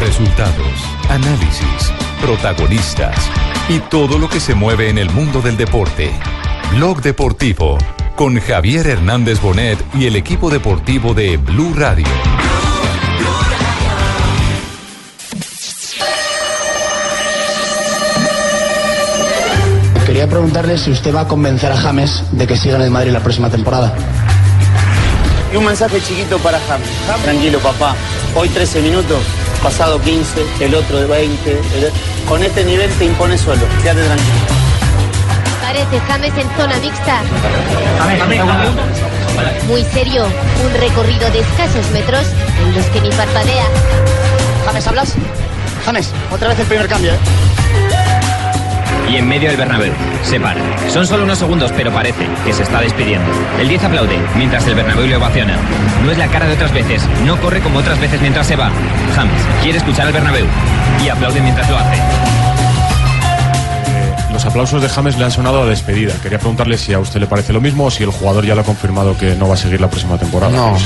Resultados, análisis, protagonistas y todo lo que se mueve en el mundo del deporte. Blog Deportivo con Javier Hernández Bonet y el equipo deportivo de Blue Radio. Quería preguntarle si usted va a convencer a James de que siga en el Madrid la próxima temporada. Y un mensaje chiquito para James. Tranquilo, papá. Hoy 13 minutos, pasado 15, el otro de 20. el- Con este nivel te impone solo. Quédate tranquilo. Parece James en zona mixta. Muy serio, un recorrido de escasos metros en los que ni parpadea. James, ¿hablas? James, otra vez el primer cambio, ¿eh? Y en medio del Bernabéu, se para. Son solo unos segundos, pero parece que se está despidiendo. El 10 aplaude, mientras el Bernabéu le ovaciona. No es la cara de otras veces, no corre como otras veces mientras se va. James quiere escuchar al Bernabéu y aplaude mientras lo hace. Los aplausos de James le han sonado a despedida. Quería preguntarle si a usted le parece lo mismo o si el jugador ya lo ha confirmado que no va a seguir la próxima temporada. No.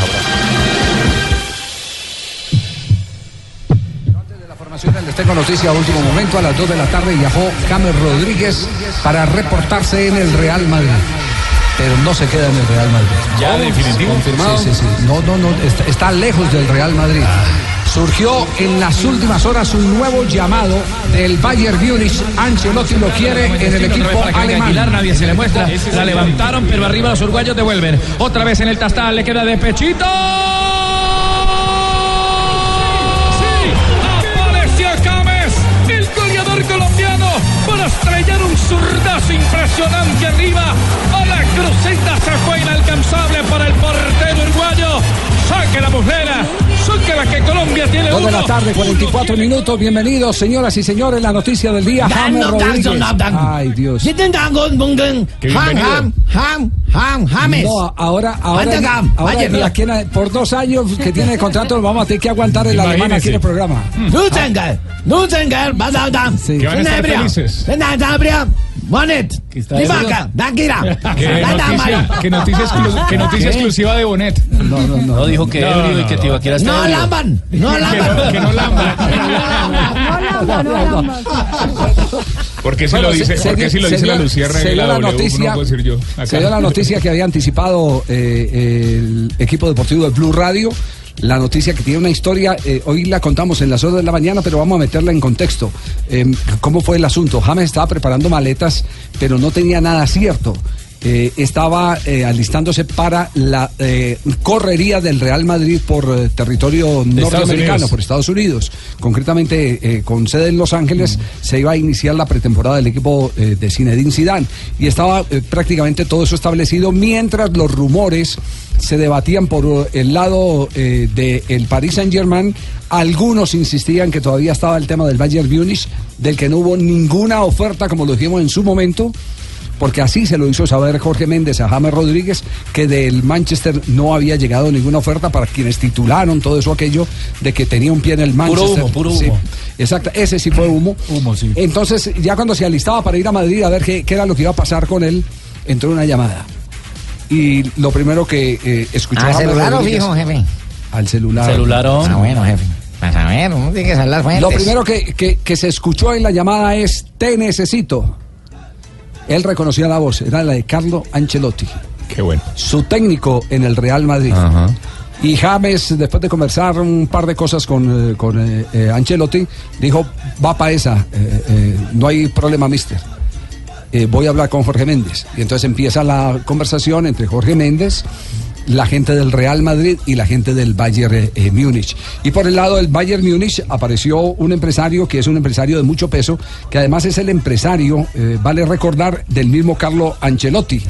Les tengo noticia a último momento. A las 2 de la tarde viajó James Rodríguez para reportarse en el Real Madrid. Pero no se queda en el Real Madrid. ¿Ya definitivo? ¿Confirmado? Sí, sí, sí. No, no, no. Está, está lejos del Real Madrid. Surgió en las últimas horas un nuevo llamado del Bayern Múnich. Ancelotti lo quiere en el equipo Aguilar, alemán. nadie se le muestra. La levantaron, pero arriba los uruguayos devuelven. Otra vez en el tastal, le queda de pechito. Impresionante arriba. A la cruceta se fue inalcanzable para el portero uruguayo. Saque la muslera. Saque la que Colombia tiene 2 de uno. la tarde, 44 minutos. Bienvenidos, señoras y señores. La noticia del día. James Rodríguez. Ay, Dios. bienvenido. No, ahora, ahora, Vaya, ahora vaya, de aquí por dos años que tiene contrato, lo vamos a tener que aguantar el alemán aquí en el programa. Sí. Que van a estar felices. ¿Qué está Diciendo? vaca, Dankira. Qué noticia, qué noticia, exclu- qué noticia exclusiva de Bonet. No, no, no. No dijo que No, ebrio no, y que no. Tibaquira está No lamban, no Que no, que no lamba. ¿Por qué si lo dice, por qué si lo dice la Lucierna se dio la noticia, No puedo decir yo. Acá. se dio la noticia que había anticipado eh, el equipo deportivo de Blue Radio. La noticia que tiene una historia, eh, hoy la contamos en las horas de la mañana, pero vamos a meterla en contexto. Eh, ¿Cómo fue el asunto? James estaba preparando maletas, pero no tenía nada cierto. Eh, estaba eh, alistándose para la eh, correría del Real Madrid por territorio De norteamericano, por Estados Unidos. Concretamente, con sede en Los Ángeles, se iba a iniciar la pretemporada del equipo de Zinedine Zidane. Y estaba prácticamente todo eso establecido mientras los rumores se debatían por el lado del Paris Saint-Germain. Algunos insistían que todavía estaba el tema del Bayern Múnich, del que no hubo ninguna oferta, como lo dijimos en su momento porque así se lo hizo saber Jorge Méndez a James Rodríguez, que del Manchester no había llegado ninguna oferta para quienes titularon todo eso aquello de que tenía un pie en el Manchester. humo, puro Sí, humo. exacto, ese sí fue humo. Humo, sí. Entonces, ya cuando se alistaba para ir a Madrid a ver qué, qué era lo que iba a pasar con él, entró una llamada. Y lo primero que eh, escuchó ¿Al James celular o fijo, jefe? Al celular. Celularón. Ah, bueno, jefe. Para saber, uno tiene que saber las fuentes. Lo primero que, que- que se escuchó en la llamada es Te necesito. Él reconocía la voz, era la de Carlo Ancelotti. Qué bueno. Su técnico en el Real Madrid. Y James, después de conversar un par de cosas con, eh, con eh, eh, Ancelotti, dijo, va para esa, no hay problema, mister. Voy a hablar con Jorge Méndez. Y entonces empieza la conversación entre Jorge Méndez, la gente del Real Madrid y la gente del Bayern eh, Múnich. Y por el lado del Bayern Múnich apareció un empresario que es un empresario de mucho peso, que además es el empresario, eh, vale recordar, del mismo Carlo Ancelotti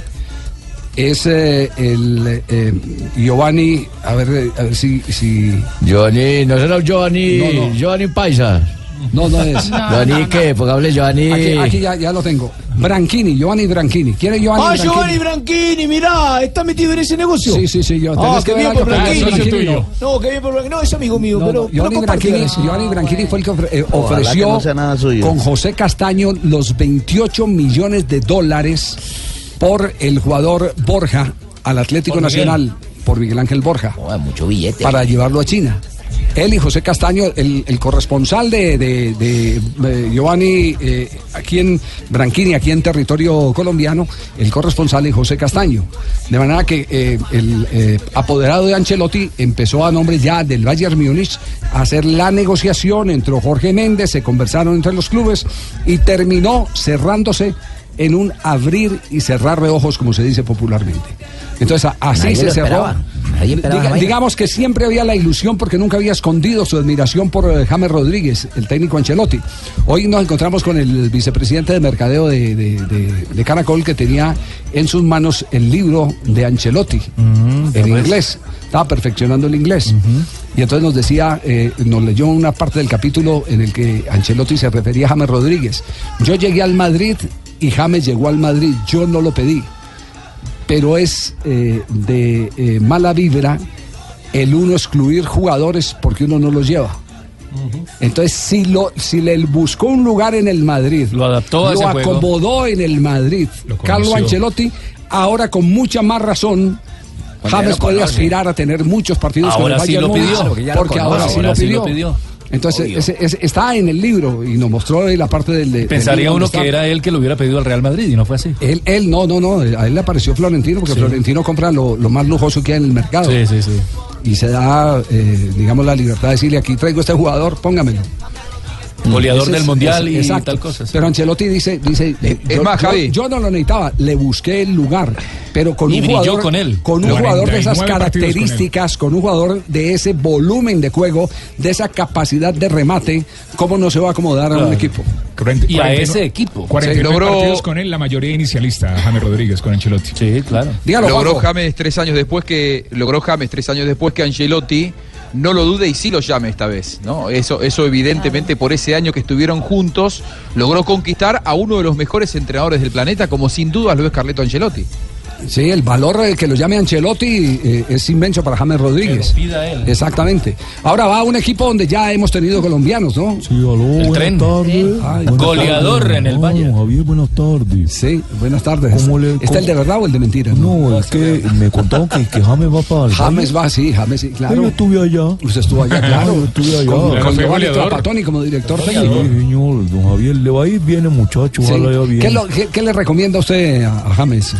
es eh, el eh, Giovanni, a ver, a ver si, si... Giovanni, no será Giovanni, No, no. Giovanni Paisa. No, no es. Giovanni, ¿qué? Porque hable Giovanni. Aquí, aquí ya, ya lo tengo. Branchini, Giovanni Branchini. ¿Quiere Giovanni Ah, Branchini? Giovanni Branchini, mirá, está metido en ese negocio. Sí, sí, sí. Yo, Ah, qué bien por Branchini. Branchini, no. No, qué bien por Branchini. No, es amigo mío, No, pero. no, Giovanni pero Branchini. Giovanni Branchini fue el que ofre- eh, ofreció que no nada suyo. con José Castaño los 28 millones de dólares por el jugador Borja al Atlético Por Miguel. Nacional, por Miguel Ángel Borja, Oh, mucho billete. para llevarlo a China. Él y José Castaño, el, el corresponsal de, de- de, Giovanni eh, aquí en Branquini, aquí en territorio colombiano, el corresponsal es José Castaño. De manera que eh, el eh, apoderado de Ancelotti empezó a nombre ya del Bayern Múnich a hacer la negociación, entró Jorge Méndez, se conversaron entre los clubes y terminó cerrándose en un abrir y cerrar de ojos, como se dice popularmente. Entonces así Nadie se cerró. Diga- digamos que siempre había la ilusión porque nunca había escondido su admiración por eh, James Rodríguez, el técnico Ancelotti. Hoy nos encontramos con el vicepresidente de mercadeo de, de- de- de Caracol que tenía en sus manos el libro de Ancelotti en inglés. Estaba perfeccionando el inglés. Y entonces nos decía, eh, nos leyó una parte del capítulo en el que Ancelotti se refería a James Rodríguez. Yo llegué al Madrid y James llegó al Madrid. Yo no lo pedí pero es eh, de eh, mala vibra el uno excluir jugadores porque uno no los lleva. Entonces, si, lo, si le buscó un lugar en el Madrid, lo adaptó a lo ese juego. acomodó en el Madrid, Carlo. Ancelotti, ahora con mucha más razón, James conoce. aspirar a tener muchos partidos con el Ahora sí Bayern lo pidió, porque ahora sí Ahora lo sí pidió. lo pidió. Entonces, ese- ese- está en el libro y nos mostró la parte del... Pensaría uno que era él que lo hubiera pedido al Real Madrid y no fue así. Él, él no, no, no, a él le apareció Florentino porque Sí. Florentino compra lo, lo más lujoso que hay en el mercado. Sí, sí, sí. Y se da, eh, digamos, la libertad de decirle aquí traigo este jugador, póngamelo. Goleador Ese del es- Mundial es- y exacto. tal cosa. sí. Pero Ancelotti dice, dice Es yo, más, yo- yo no lo necesitaba, le busqué el lugar, pero con Y un jugador, con él. con un jugador de esas 49 partidos con características, con, un jugador de ese volumen de juego, de esa capacidad de remate, ¿cómo no se va a acomodar a un Claro. equipo? Y a ese equipo. 49 Logró- partidos con él, la mayoría inicialista, James Rodríguez con Ancelotti. Sí, claro. Dígalo, logró Juanjo. James tres años después que logró James tres años después que Ancelotti no lo dude y sí lo llame esta vez, ¿no? Eso, eso evidentemente por ese año que estuvieron juntos logró conquistar a uno de los mejores entrenadores del planeta, como sin dudas lo es Carleto Ancelotti. Sí, el valor eh, que lo llame Ancelotti eh, es inmenso para James Rodríguez. Que lo pida él. Exactamente. Ahora va a un equipo donde ya hemos tenido colombianos, ¿no? Sí, aló, El buenas tren. Ay, Buenas Goleador en el Valle. Javier, buenas tardes. Sí, buenas tardes. ¿Cómo le- ¿Está cómo- el de verdad o el de mentira? No, es que me contaron que, que James va para el James Valle. va, sí, James, sí, Yo claro. estuve allá. Usted estuvo allá, claro. Yo estuve allá. Con, con Giovanni goleador. Trapattoni como director Sí, técnico. señor, don Javier, le va a ir bien el muchacho, Sí. ojalá bien. ¿Qué, lo- qué- qué le recomienda usted a, a James?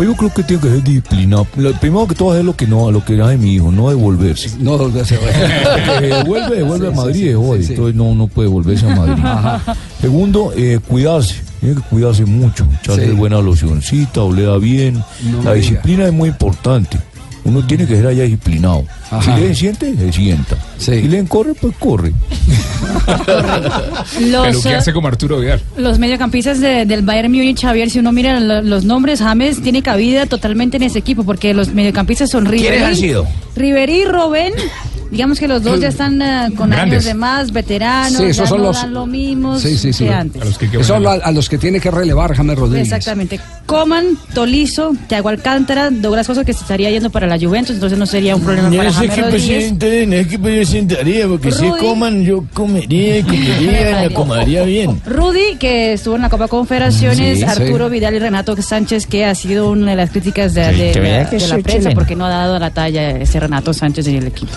Pues yo creo que tiene que ser disciplinado. Lo- primero que todo, hacer lo que no, lo que hace mi hijo, no devolverse. No, se Porque devuelve, devuelve Sí, a Madrid, sí, joder, entonces no, no puede volverse a Madrid. Segundo, eh, cuidarse. Tiene que cuidarse mucho, echarse Sí. buena locioncita, olea bien. No la disciplina es muy importante. Uno tiene que ser allá disciplinado. Ajá. Si le siente, se sienta. Sí. Si le corre, pues corre. Pero Los, ¿qué eh, hace como Arturo Vidal? los mediocampistas de- del Bayern Múnich, Javier, si uno mira lo- los nombres, James tiene cabida totalmente en ese equipo, porque los mediocampistas son Ribery. ¿Quiénes han sido? Ribery y Robben, digamos que los dos ya están eh, con Grandes. años de más, veteranos, Sí, esos ya son no los- dan lo mismo Sí, sí, sí. que antes. A los que que Eso a, a los que tiene que relevar James Rodríguez. Exactamente. Coman, Tolizo, Thiago Alcántara, Douglas Costa que se estaría yendo para la Juventus, entonces no sería un problema para James Rodríguez. no es que yo sentaría, porque si Rudy. coman, yo comería y comería y me acomodaría bien. Rudy, que estuvo en la Copa Confederaciones, Sí, Arturo sí. Vidal y Renato Sánchez, que ha sido una de las críticas de, Sí, de- que de- vea que de la prensa chileno. porque no ha dado la talla ese Renato Sánchez en el equipo.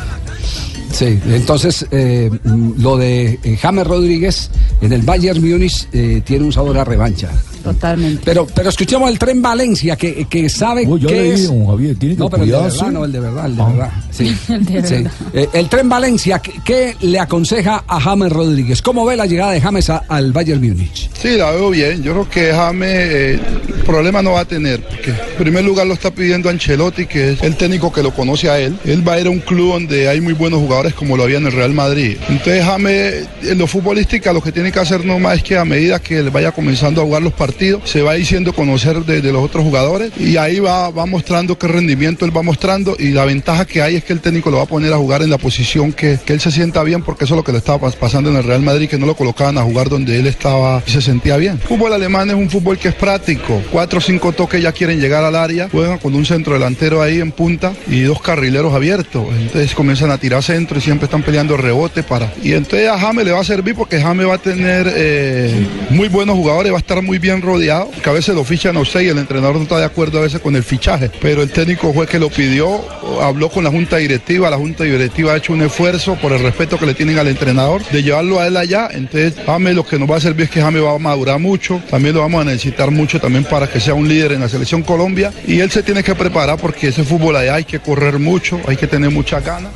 Sí, entonces eh, mm, lo de eh, James Rodríguez en el Bayern Múnich eh, tiene un sabor a revancha. Totalmente. Pero, pero escuchemos el tren Valencia que, que sabe Oh, qué le es. don Javier, tiene que no, pero el de verdad, no, el de verdad, el de Ah. verdad. Sí. El de Sí. verdad. Eh, el tren Valencia, ¿qué, qué le aconseja a James Rodríguez? ¿Cómo ve la llegada de James a- al Bayern Múnich? Sí, la veo bien. Yo creo que James eh, problema no va a tener. Porque en primer lugar lo está pidiendo Ancelotti, que es el técnico que lo conoce a él. Él va a ir a un club donde hay muy buenos jugadores como lo había en el Real Madrid. Entonces James, en lo futbolística, lo que tiene que hacer nomás es que a medida que él vaya comenzando a jugar los partidos, se va diciendo conocer de, los otros jugadores y ahí va, va mostrando qué rendimiento él va mostrando y la ventaja que hay es que el técnico lo va a poner a jugar en la posición que, que él se sienta bien porque eso es lo que le estaba pas- pasando en el Real Madrid, que no lo colocaban a jugar donde él estaba y se sentía bien. Fútbol alemán es un fútbol que es práctico, cuatro o cinco toques ya quieren llegar al área, juegan con un centro delantero ahí en punta y dos carrileros abiertos, entonces comienzan a tirar centro y siempre están peleando rebote para... Y entonces a James le va a servir porque James va a tener eh, muy buenos jugadores, va a estar muy bien rodeado, que a veces lo fichan a usted y el entrenador no está de acuerdo a veces con el fichaje, pero el técnico fue que lo pidió, habló con la junta directiva, la junta directiva ha hecho un esfuerzo por el respeto que le tienen al entrenador de llevarlo a él allá, entonces James lo que nos va a servir es que James va a madurar mucho, también lo vamos a necesitar mucho también para que sea un líder en la selección Colombia y él se tiene que preparar porque ese fútbol allá hay que correr mucho, hay que tener mucha ganas.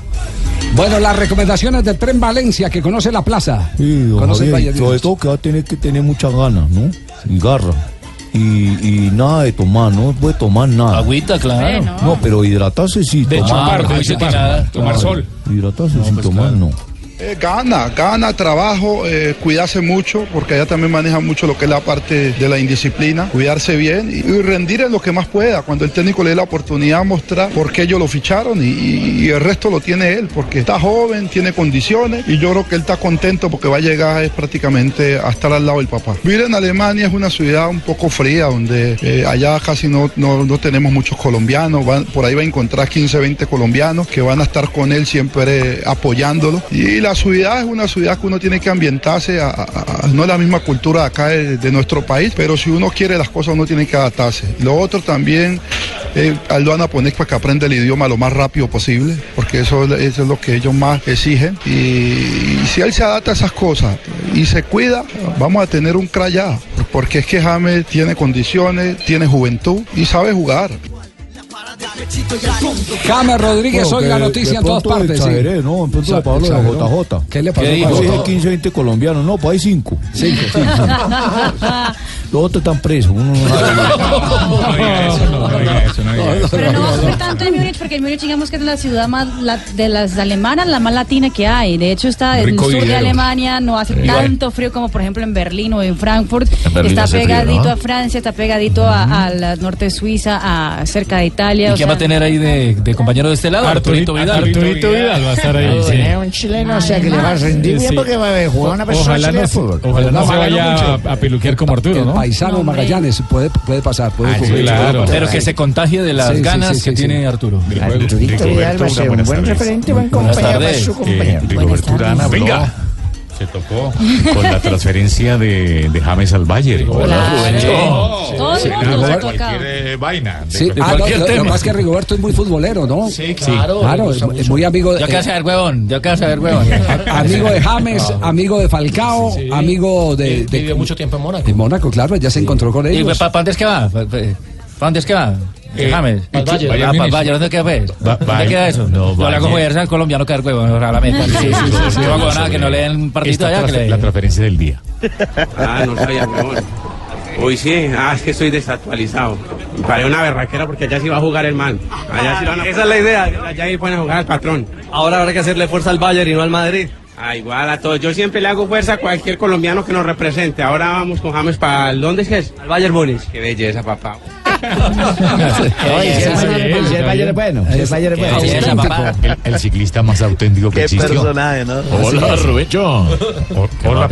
Bueno, las recomendaciones del Tren Valencia, que conoce la plaza. Sí, Conoce el Javier, sobre todo que va a tener que tener muchas ganas, ¿no? Y garra. Y, y nada de tomar, no puede tomar nada. Agüita, claro. No. no, pero hidratarse sí. De tomar, chupar, de chupar, tomar sol. Hidratarse No, sin pues tomar, claro. no. Eh, gana, gana, trabajo, eh, cuidarse mucho, porque allá también maneja mucho lo que es la parte de la indisciplina, cuidarse bien y, rendir en lo que más pueda. Cuando el técnico le dé la oportunidad, mostrar por qué ellos lo ficharon y, el resto lo tiene él, porque está joven, tiene condiciones y yo creo que él está contento porque va a llegar es prácticamente a estar al lado del papá. Vivir Alemania es una ciudad un poco fría, donde eh, allá casi no, no, no tenemos muchos colombianos, por ahí va a encontrar 15, 20 colombianos que van a estar con él siempre apoyándolo. Y la ciudad es una ciudad que uno tiene que ambientarse no es la misma cultura acá de, nuestro país, pero si uno quiere las cosas uno tiene que adaptarse. Lo otro también, eh, a él lo van a poner para que aprenda el idioma lo más rápido posible, porque eso, es- lo que ellos más exigen. Y, y si él se adapta a esas cosas y se cuida, vamos a tener un crayá, porque es que James tiene condiciones, tiene juventud y sabe jugar. James Rodríguez, Bueno, hoy la noticia en todas partes. sí. ¿no? En pronto Exa- Pablo de. JJ. ¿Qué le pasó, Yo dije 15, 20 colombianos. No, pues hay 5. Cinco. Los otros están presos. Uno no Pero no va a sufrir tanto en Múnich porque en Múnich digamos que es la ciudad más la- de las alemanas, la más latina que hay. De hecho está en el sur de. Alemania, no hace Igual. tanto frío como por ejemplo en Berlín o en Frankfurt. En está frío, pegadito ¿no? a Francia, está pegadito a, a la norte de Suiza, a cerca de Italia. ¿Y o quién va a tener ahí de, de compañero de este lado? Arturito- Arturito Vidal va a estar ahí, sí. Eh, Un chileno, o sea que le va a rendir bien Sí. porque va a jugar una persona Ojalá no, de se- fútbol. ojalá no se Ojalá vaya a, a peluquear como Arturo, El ¿no? paisano Magallanes puede, puede pasar, puede Ah, sí, ocurrir. claro. Pero que se contagie de las ganas sí, que sí, tiene sí. Arturo. Arturito Vidal va a ser un buen referente, buen compañero su compañero. Rigoberto Urán habló, Venga. Se tocó con la transferencia de, de James al Bayern. Todo el Sí, mundo de nos ha cualquier tocado. eh, vaina. Sí, ah, no, tema. lo, lo que pasa es que Rigoberto es muy futbolero, ¿no? Sí, claro. Claro, es, es muy amigo de, Yo quiero saber, huevón. Yo quiero saber, huevón. amigo de James, amigo de Falcao, amigo de, de, Vivió mucho tiempo en Mónaco. de Mónaco, claro, ya se encontró con ¿Y ellos. para dónde es que va? ¿Para dónde es que va? Eh, James. el Múnich. Bayern. ¿Dónde queda, pues? Ba- ¿Dónde queda eso? No, hago Bayern. jugar al colombiano que el huevón. O sea, la meta. Sí, sí, sí, sí. Yo hago nada que no le den partido allá. Que transfer- le... La transferencia del día. Ah, no sabía, huevón. Uy, sí, ah, es que estoy desactualizado. Me paré una berraquera porque allá sí va a jugar el man. Allá sí lo van a Esa es la idea, allá ahí pueden jugar al patrón. Ahora habrá que hacerle fuerza al Bayern y no al Madrid. Ah, igual a todos. Yo siempre le hago fuerza a cualquier colombiano que nos represente. Ahora vamos con James para el... ¿Dónde es que es? Al Bayern Múnich. Qué belleza, papá. Oye, si el Bayern- si el Bayern es bueno, si el Bayern es bueno. Sí, esa papá. El, el ciclista más auténtico que existió. ¿no? Hola, Rubencho. Hola.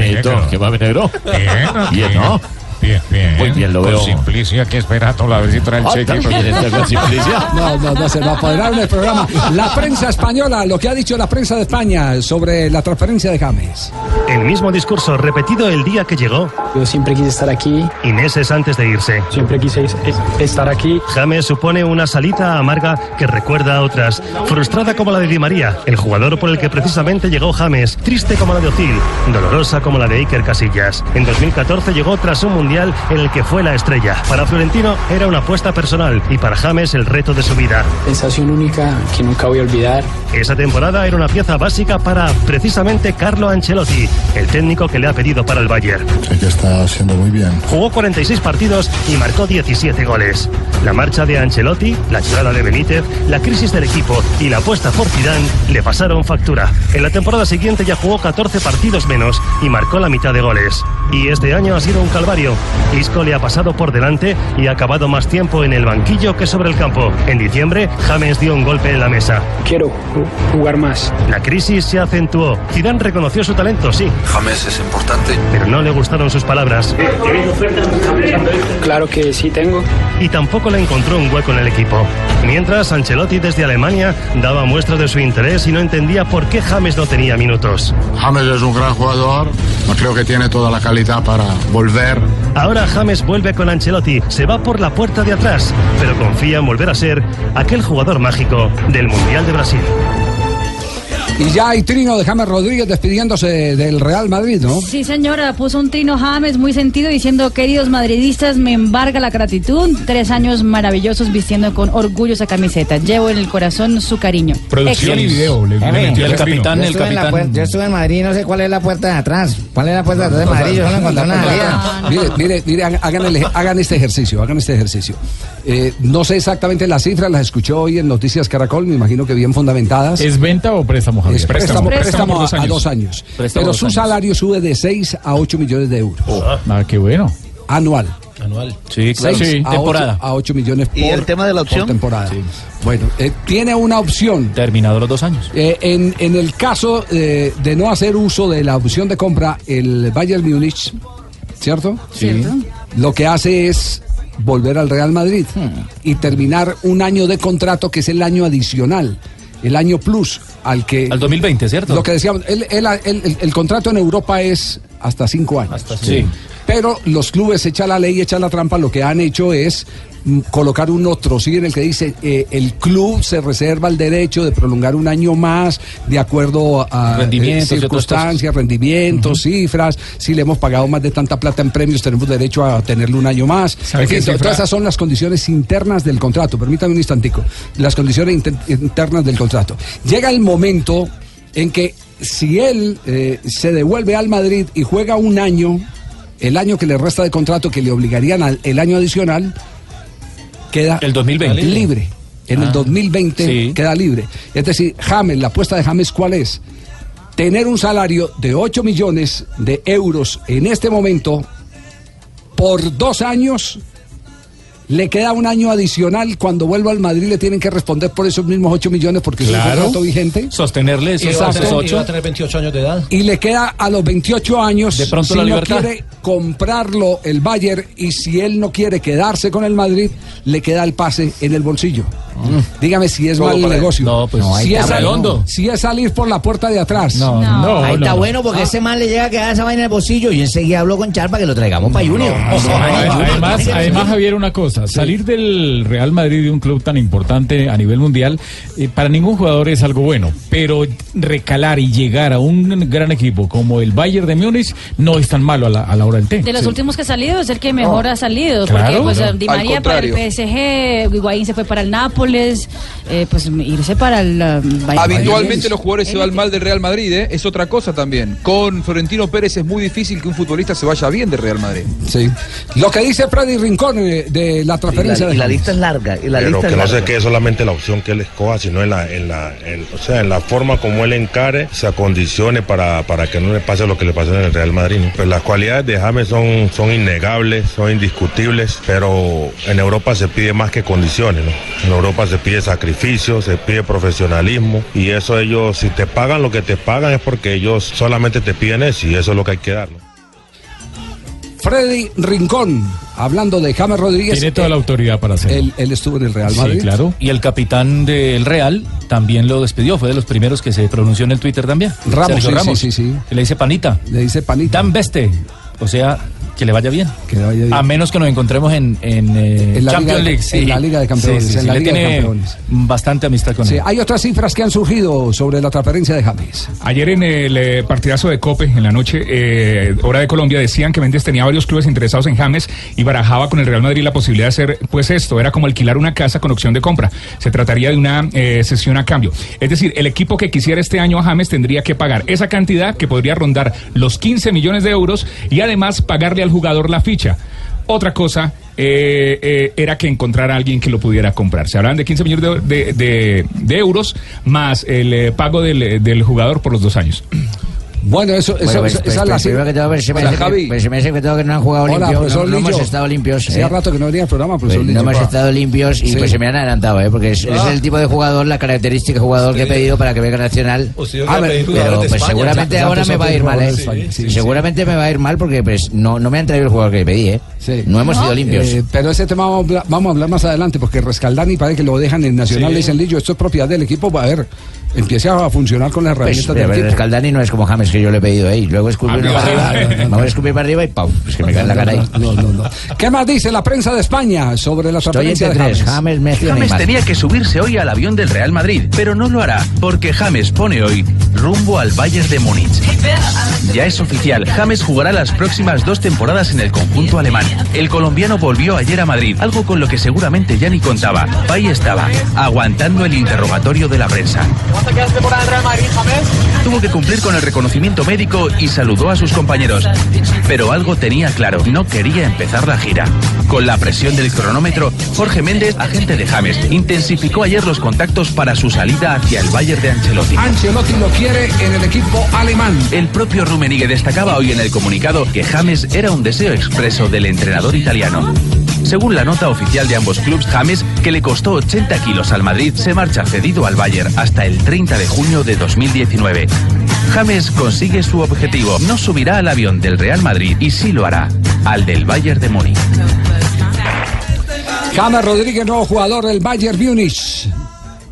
¿Qué va, negro? Bien, bien, ¿no? Bien, bien. Muy bien, lo veo. Con Simplicia aquí esperando la visita del Ah, cheque. No, no, no se va a apoderar del programa. La prensa española, lo que ha dicho la prensa de España sobre la transferencia de James. El mismo discurso repetido el día que llegó. Yo siempre quise estar aquí. Y meses antes de irse. Siempre quise es- estar aquí. James supone una salita amarga que recuerda a otras. Frustrada como la de Di María, el jugador por el que precisamente llegó James. Triste como la de Ozil. Dolorosa como la de Iker Casillas. En 2014 llegó tras un mundial en el que fue la estrella. Para Florentino era una apuesta personal y para James el reto de su vida. Sensación única que nunca voy a olvidar. Esa temporada era una pieza básica para precisamente Carlo Ancelotti, el técnico que le ha pedido para el Bayern. que está haciendo muy bien. Jugó 46 partidos y marcó 17 goles. La marcha de Ancelotti, la llegada de Benítez, la crisis del equipo y la apuesta por Zidane le pasaron factura. En la temporada siguiente ya jugó 14 partidos menos y marcó la mitad de goles. Y este año ha sido un calvario. Isco le ha pasado por delante y ha acabado más tiempo en el banquillo que sobre el campo. En diciembre, James dio un golpe en la mesa. Quiero ju- jugar más. La crisis se acentuó. Zidane reconoció su talento, sí, James es importante. pero no le gustaron sus palabras. Claro que sí tengo. Y tampoco le encontró un hueco en el equipo. Mientras, Ancelotti desde Alemania daba muestras de su interés y no entendía por qué James no tenía minutos. James es un gran jugador, creo que tiene toda la calidad para volver. Ahora James vuelve con Ancelotti, se va por la puerta de atrás, pero confía en volver a ser aquel jugador mágico del Mundial de Brasil. Y ya hay trino de James Rodríguez despidiéndose del Real Madrid, ¿no? Sí, señora, puso un trino James muy sentido diciendo, queridos madridistas, me embarga la gratitud. Tres años maravillosos vistiendo con orgullo esa camiseta. Llevo en el corazón su cariño. Producción y video. Le, le metió el estuve- capitán, yo el estuve en la capitán. puerta- yo estuve en Madrid, no sé cuál es la puerta de atrás. ¿Cuál es la puerta de atrás de Madrid? Yo no encontré una. Mire, mire, mire, hagan, hagan el- hagan este ejercicio, hagan este ejercicio. Eh, no sé exactamente las cifras, las escuchó hoy en Noticias Caracol, me imagino que bien fundamentadas. ¿Es venta o préstamo, Javier? Es préstamo, préstamo, por a, a dos años. Préstamo Pero dos su años. salario sube de 6 a 8 millones de euros. Ah, qué bueno. Anual. Anual. Sí, claro. Sí, a temporada. ocho- a 8 millones por, ¿Y el tema de la por opción? temporada. Bueno, eh, tiene una opción. Terminado los dos años. Eh, en, en el caso eh, de no hacer uso de la opción de compra, el Bayern Múnich, ¿cierto? Cierto. Lo que hace es volver al Real Madrid y terminar un año de contrato que es el año adicional, el año plus al que... Al 2020, ¿cierto? Lo que decíamos, el, el- el- el- el contrato en Europa es hasta cinco años. sí. Pero los clubes echan la ley, echan la trampa, lo que han hecho es mm, colocar un otro, sí, en el que dice eh, el club se reserva el derecho de prolongar un año más de acuerdo a Rendimientos eh, circunstancias, rendimientos, cifras, si le hemos pagado más de tanta plata en premios, tenemos derecho a tenerlo un año más. ¿Sabe En fin, todas esas son las condiciones internas del contrato. Permítame un instantico. Las condiciones inter- internas del contrato. Llega el momento en que si él eh, se devuelve al Madrid y juega un año, el año que le resta de contrato que le obligarían al el año adicional, queda El 2020. libre. En el Ah, 2020 sí. queda libre. Es decir, James, la apuesta de James, ¿cuál es? Tener un salario de 8 millones de euros en este momento por dos años. Le queda un año adicional. Cuando vuelva al Madrid le tienen que responder por esos mismos 8 millones porque es un contrato vigente. Sostenerle esos, Exacto. esos ocho. va a tener 28 años de edad. Y le queda a los 28 años, De pronto si la no quiere comprarlo el Bayern y si él no quiere quedarse con el Madrid, le queda el pase en el bolsillo. Dígame si es Todo mal él. negocio. No, pues, no, si, es salir, si es salir por la puerta de atrás. No, no, Ahí está no. bueno porque ese man le llega a quedar esa vaina en el bolsillo y enseguida habló con Charpa que lo traigamos para Junior. Además, además, Javier, una cosa, salir del Real Madrid de un club tan importante a nivel mundial, eh, para ningún jugador es algo bueno, pero recalar y llegar a un gran equipo como el Bayern de Múnich no es tan malo a la, a la hora del té. De los últimos que ha salido, es el que mejor ha salido. Claro. porque pues, Claro. Di María para el. PSG, Higuaín se fue para el Nápoles, eh, pues irse para el um, Bayern Habitualmente Múnich. los jugadores se van mal del Real Madrid, ¿eh? es otra cosa también. Con Florentino Pérez es muy difícil que un futbolista se vaya bien del Real Madrid. Sí. Lo que dice Freddy Rincón eh, de la transferencia de James. es larga. y la Pero lista es que no larga. se quede solamente la opción que él escoja, sino en la, en la, en- o sea, en la forma como él encare, se acondicione para, para que no le pase lo que le pasó en el Real Madrid. ¿no? Pues las cualidades de James son, son innegables, son indiscutibles, pero en Europa se pide más que condiciones. ¿no? En Europa se pide sacrificio, se pide profesionalismo y eso ellos, si te pagan lo que te pagan es porque ellos solamente te piden eso y eso es lo que hay que dar. ¿no? Freddy Rincón, hablando de James Rodríguez. Tiene toda eh, la autoridad para hacerlo. él, él estuvo en el Real Madrid. Sí, claro. Y el capitán del Real también lo despidió, fue de los primeros que se pronunció en el Twitter también. Ramos, sí, Ramos, sí, sí, sí. que le dice panita. Le dice panita. Dan Beste, o sea, que le vaya bien. Que le vaya bien. A menos que nos encontremos en, en, eh, En la Champions Liga de- League. sí. en la Liga de Campeones, Sí, sí, en sí, la le Liga de tiene Campeones. bastante amistad con Sí, él. hay otras cifras que han surgido sobre la transferencia de James. Ayer en el eh, partidazo de Cope, en la noche, eh, hora de Colombia, decían que Méndez tenía varios clubes interesados en James y barajaba con el Real Madrid la posibilidad de hacer, pues esto, era como alquilar una casa con opción de compra. Se trataría de una eh, sesión a cambio. Es decir, el equipo que quisiera este año a James tendría que pagar esa cantidad que podría rondar los 15 millones de euros y además pagarle al jugador la ficha. Otra cosa eh, eh, era que encontrara a alguien que lo pudiera comprar. Se hablaban de 15 millones de, de- de- euros más el eh, pago del, del jugador por los dos años. Bueno, eso, Bueno, eso, pues, esa pues, es la pues, primero que todo, pues, se me hace que- Javi. pues, se me hace que todo que no han jugado Hola, limpio, no, no hemos estado limpios. Hacía ¿eh? rato que no venía al programa, Pues profesor no Lillo. hemos estado limpios y Sí. pues se me han adelantado, ¿eh? porque es, es Ah. el tipo de jugador, la característica de jugador que he pedido para que venga Nacional. Ah, pedí pero pues España. seguramente Ya- ahora me va a a ir mal, ¿eh? sí, seguramente me va a ir mal porque pues no, no me han traído el jugador que pedí, ¿eh? No hemos sido limpios. Eh, pero ese tema vamos a, hablar, vamos a hablar más adelante, porque Rescaldani parece que lo dejan en Nacional, Sí. le dicen Lillo, esto es propiedad del equipo, a ver, empiece a funcionar con las Pues, herramientas pero del el equipo. Scaldani no es como James que yo le he pedido ahí. Luego escupir Ah, para arriba, no, no, no. vamos a escupir para arriba y ¡pau! Pues que me cae en la cara ahí. ¿Qué más dice la prensa de España sobre la Estoy transferencia entre de James? James, Messi James tenía que subirse hoy al avión del Real Madrid, pero no lo hará, porque James pone hoy rumbo al Bayern de Múnich. Ya es oficial, James jugará las próximas dos temporadas en el conjunto alemán. El colombiano volvió ayer a Madrid, algo con lo que seguramente ya ni contaba. Ahí estaba, aguantando el interrogatorio de la prensa. Tuvo que cumplir con el reconocimiento médico y saludó a sus compañeros. Pero algo tenía claro, no quería empezar la gira. Con la presión del cronómetro, Jorge Méndez, agente de James, intensificó ayer los contactos para su salida hacia el Bayern de Ancelotti. Ancelotti lo quiere en el equipo alemán. El propio Rummenigge destacaba hoy en el comunicado que James era un deseo expreso del entrenador italiano. Según la nota oficial de ambos clubes, James, que le costó 80 kilos al Madrid, se marcha cedido al Bayern hasta el 30 de junio de 2019. James consigue su objetivo, no subirá al avión del Real Madrid y sí lo hará, al del Bayern de Múnich. James Rodríguez, nuevo jugador del Bayern Múnich.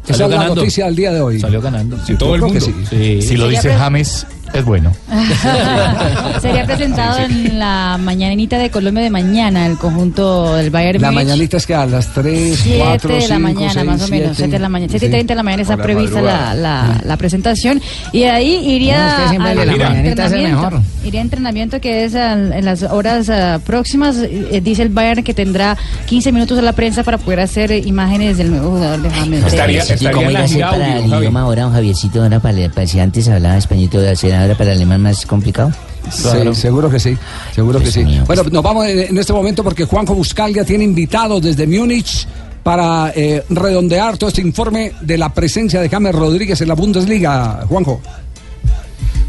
Esa Salió es la ganando. noticia del día de hoy. Salió ganando. Sí, todo el mundo. que sí. Si lo dice James, es bueno. Sería presentado en la mañanita de Colombia de mañana, el conjunto del Bayern La Múnich. mañanita es que a las 3, 7 4, de 5, la mañana, 6, más o menos, 7 de la mañana, 7 y 30 de la mañana está la prevista la, madrugada. la, la presentación y de ahí iría No, es que siempre al de la mañanita es el entrenamiento, mejor. iría a entrenamiento que es al- en las horas ah, próximas, eh, dice el Bayern que tendrá 15 minutos a la prensa para poder hacer eh, imágenes del nuevo jugador de James. ¿Y cómo iba a ser para el idioma ahora, don Javiercito? Ahora para, para si antes hablaba español, todo hacer para el alemán más complicado? Sí, seguro que sí, seguro que sí. Bueno, nos vamos en, en este momento porque Juanjo Buscalga tiene invitados desde Múnich para eh, redondear todo este informe de la presencia de James Rodríguez en la Bundesliga. Juanjo.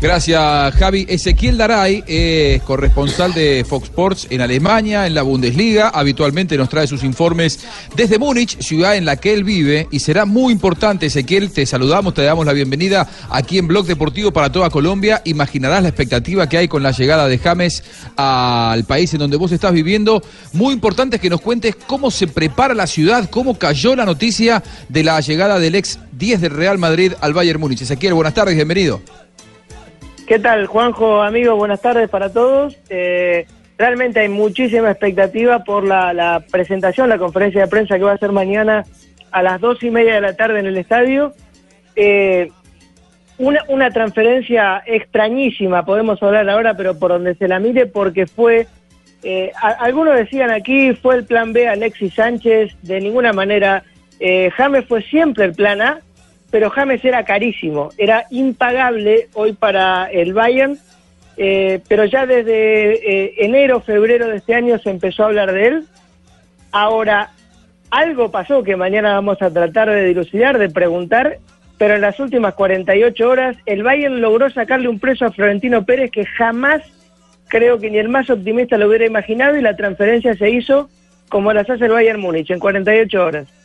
Gracias, Javi. Ezequiel Daray es corresponsal de Fox Sports en Alemania, en la Bundesliga. Habitualmente nos trae sus informes desde Múnich, ciudad en la que él vive. Y será muy importante, Ezequiel. Te saludamos, te damos la bienvenida aquí en Blog Deportivo para toda Colombia. Imaginarás la expectativa que hay con la llegada de James al país en donde vos estás viviendo. Muy importante que nos cuentes cómo se prepara la ciudad, cómo cayó la noticia de la llegada del ex 10 del Real Madrid al Bayern Múnich. Ezequiel, buenas tardes, bienvenido. ¿Qué tal, Juanjo, amigo? Buenas tardes para todos. Eh, realmente hay muchísima expectativa por la, la presentación, la conferencia de prensa que va a ser mañana a las dos y media de la tarde en el estadio. Eh, una, una transferencia extrañísima, podemos hablar ahora, pero por donde se la mire, porque fue, eh, algunos decían aquí, fue el plan B Alexis Sánchez, de ninguna manera. Eh, James fue siempre el plan A, pero James era carísimo, era impagable hoy para el Bayern, eh, pero ya desde eh, enero, febrero de este año se empezó a hablar de él. Ahora, algo pasó que mañana vamos a tratar de dilucidar, de preguntar, pero en las últimas 48 horas el Bayern logró sacarle un precio a Florentino Pérez que jamás creo que ni el más optimista lo hubiera imaginado y la transferencia se hizo como las hace el Bayern Múnich en 48 horas.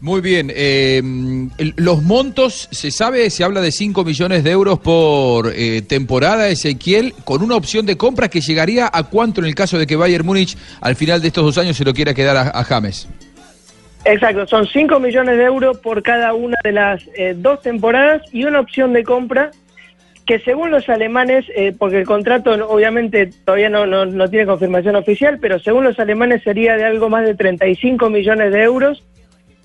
Muy bien. eh, los montos, se sabe, se habla de 5 millones de euros por eh, temporada, Ezequiel, con una opción de compra que llegaría a cuánto en el caso de que Bayern Múnich al final de estos dos años se lo quiera quedar a, James. Exacto, son 5 millones de euros por cada una de las eh, dos temporadas y una opción de compra que según los alemanes, eh, porque el contrato obviamente todavía no, no, no tiene confirmación oficial, pero según los alemanes sería de algo más de 35 millones de euros,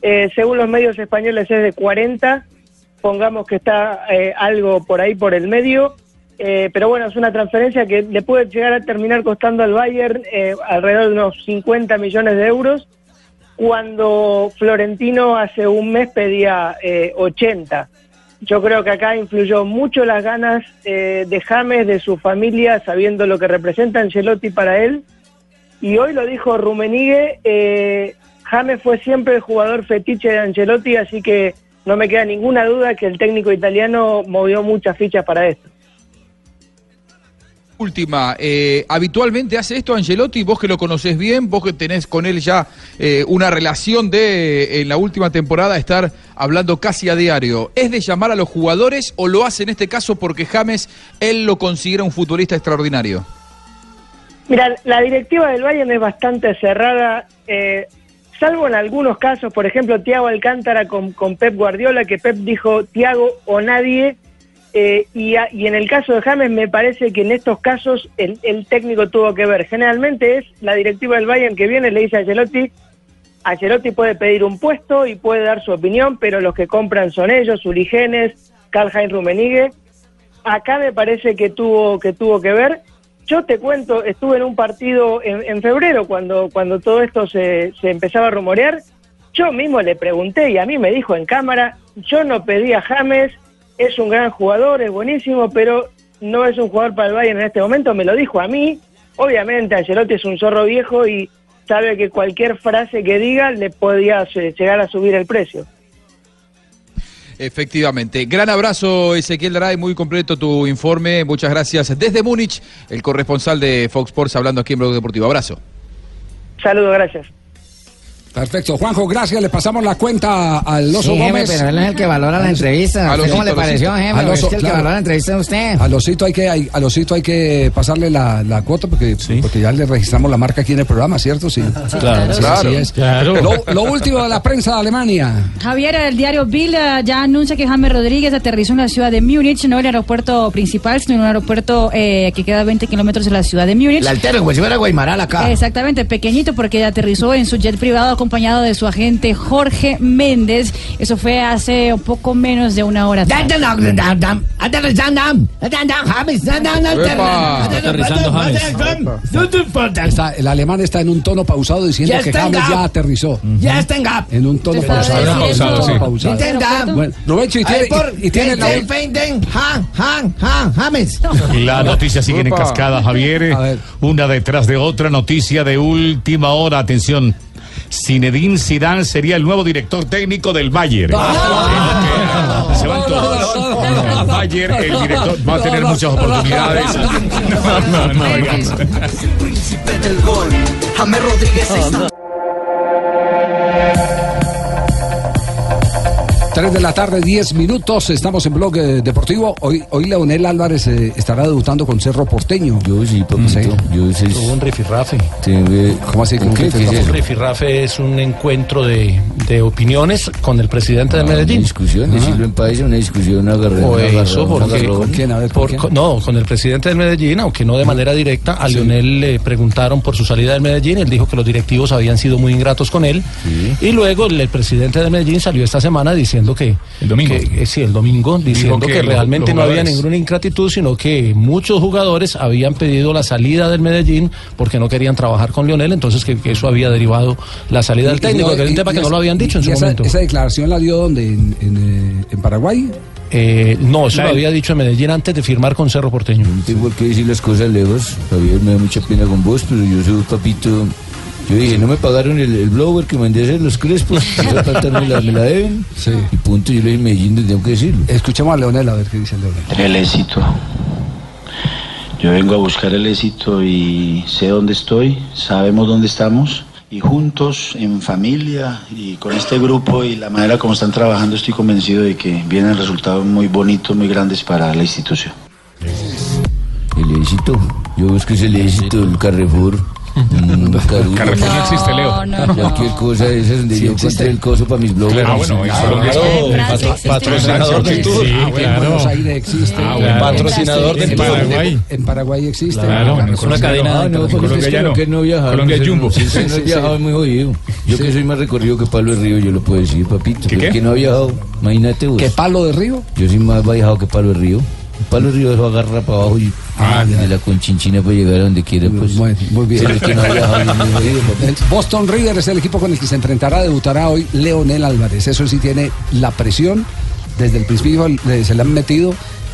Eh, según los medios españoles es de 40, pongamos que está eh, algo por ahí por el medio, eh, pero bueno, es una transferencia que le puede llegar a terminar costando al Bayern eh, alrededor de unos 50 millones de euros cuando Florentino hace un mes pedía eh, 80. Yo creo que acá influyó mucho las ganas de James, de su familia, sabiendo lo que representa Ancelotti para él, y hoy lo dijo Rumenigue, James fue siempre el jugador fetiche de Ancelotti, así que no me queda ninguna duda que el técnico italiano movió muchas fichas para esto. Última, eh, habitualmente hace esto Angelotti, vos que lo conocés bien, vos que tenés con él ya eh, una relación de en la última temporada estar hablando casi a diario. ¿Es de llamar a los jugadores o lo hace en este caso porque James él lo considera un futbolista extraordinario? Mira, la directiva del Bayern es bastante cerrada, eh, salvo en algunos casos, por ejemplo, Thiago Alcántara con, Pep Guardiola, que Pep dijo Thiago o nadie, eh, y, a- y en el caso de James me parece que en estos casos el, el técnico tuvo que ver. Generalmente es la directiva del Bayern que viene le dice a Ancelotti, Ancelotti puede pedir un puesto y puede dar su opinión, pero los que compran son ellos, Uli Genes, Karl-Heinz Rummenigge. Acá me parece que tuvo que tuvo que ver. Yo te cuento, estuve en un partido en, en febrero cuando, cuando todo esto se, se empezaba a rumorear. Yo mismo le pregunté y a mí me dijo en cámara, yo no pedí a James, es un gran jugador, es buenísimo, pero no es un jugador para el Bayern en este momento, me lo dijo a mí. Obviamente Ancelotti es un zorro viejo y sabe que cualquier frase que diga le podía llegar a subir el precio. Efectivamente. Gran abrazo, Ezequiel Daray, muy completo tu informe. Muchas gracias. Desde Múnich, el corresponsal de Fox Sports hablando aquí en Blog Deportivo. Abrazo. Saludos, gracias. Perfecto. Juanjo, gracias. Le pasamos la cuenta al Oso Sí, jefe, Gómez. pero él es el que valora la entrevista. Al ¿Usted ¿Cómo le pareció, jefe? Al Es Oso, el que valora la entrevista es usted. Al osito hay que, hay- al osito hay que pasarle la, la cuota porque, porque ya le registramos la marca aquí en el programa, ¿cierto? Sí. Claro. Sí, Claro. así es. Claro. Lo, lo último de la prensa de Alemania. Javier, el diario Bild eh, ya anuncia que James Rodríguez aterrizó en la ciudad de Múnich, no en el aeropuerto principal, sino en un aeropuerto eh, que queda a 20 kilómetros de la ciudad de Múnich. La altero, como si fuera Guaymaral acá. Exactamente, pequeñito porque aterrizó en su jet privado acompañado de su agente Jorge Méndez. Eso fue hace un poco menos de una hora. Está- el alemán está en un tono pausado diciendo que James ya aterrizó. Ya está en gap. En un tono pausado. diciendo- Un tono pausado. Intenta. Bueno, Roberto, y tiene, Ay, por- y, y tiene la, James. La noticia sigue en cascada, Javier. Una detrás de otra noticia de última hora. Atención. Zinedine Zidane sería el nuevo director técnico del Bayern. Se van todos. Bayern, el director va a tener muchas oportunidades. No, no, no, príncipe del gol. James Rodríguez está. 3 de la tarde, 10 minutos. Estamos en Blog eh, Deportivo. Hoy, hoy Leonel Álvarez eh, estará debutando con Cerro Porteño. Yo sí, Yo sé. Hubo un rifirrafe. ¿Cómo así? Un ¿Qué- qué es eso? rifirrafe es un encuentro de, de opiniones con el presidente de Una Medellín. discusión, decirlo en país, una discusión agarrada. O eso, porque ¿Con por- con- no, con el presidente del Medellín, aunque no de manera directa, a Lionel le preguntaron por su salida del Medellín, él dijo que los directivos habían sido muy ingratos con él, y luego el, el presidente de Medellín salió esta semana diciendo que... El domingo. sí, el domingo, diciendo que que, realmente no había ninguna ingratitud, sino que muchos jugadores habían pedido la salida del Medellín porque no querían trabajar con Lionel, entonces que, que eso había derivado la salida del Y- técnico, no, que es un tema y que no lo habían dicho en su esa, momento. ¿Esa declaración la dio donde? ¿En, en, eh, en Paraguay? Eh, no, eso La- lo había dicho en Medellín antes de firmar con Cerro Porteño. No tengo por qué decir las cosas lejos. Javier, me da mucha pena con vos, pero yo soy papito. Yo dije, no me pagaron el, el blower que mandé a hacer los crespos. esa plata me la, me la deben. Y punto, yo le dije Medellín, tengo que decirlo. Escuchemos a Leonel a ver qué dice Leonel. El éxito. Yo vengo a buscar el éxito y sé dónde estoy, sabemos dónde estamos y juntos, en familia y con este grupo y la manera como están trabajando, estoy convencido de que vienen resultados muy bonitos, muy grandes para la institución. El éxito. Yo busco ese el éxito, el Carrefour. Mm. Carrefour no existe, Leo. No, no. Cualquier cosa de esas donde Sí yo encontré el coso para mis blogs. Ah, bueno, en Colombia Claro. Patrocinador del tour. Ah, bueno, en Buenos Aires existe. Ah, bueno. Patrocinador del En tour. Paraguay. En Paraguay existe. Claro, Ah, es una sí. cadena no, porque Colombia es que ya no, no. que no viajar. Colombia pues, Jumbo. Si usted no Sí, viajado sí. es muy jodido. Yo que soy más recorrido que Palo de Río, yo lo puedo decir, papito. ¿Qué, que no ha viajado, imagínate vos. ¿Qué palo de río? Yo soy más viajado que Palo de Río. Palo de Río eso agarra para abajo y de la conchinchina para llegar a donde quiera. Pues. muy bien. Pero el que no ha viajado es muy. El Boston River es el equipo con el que se enfrentará, debutará hoy Leonel Álvarez. Eso sí tiene la presión, desde el principio se le han metido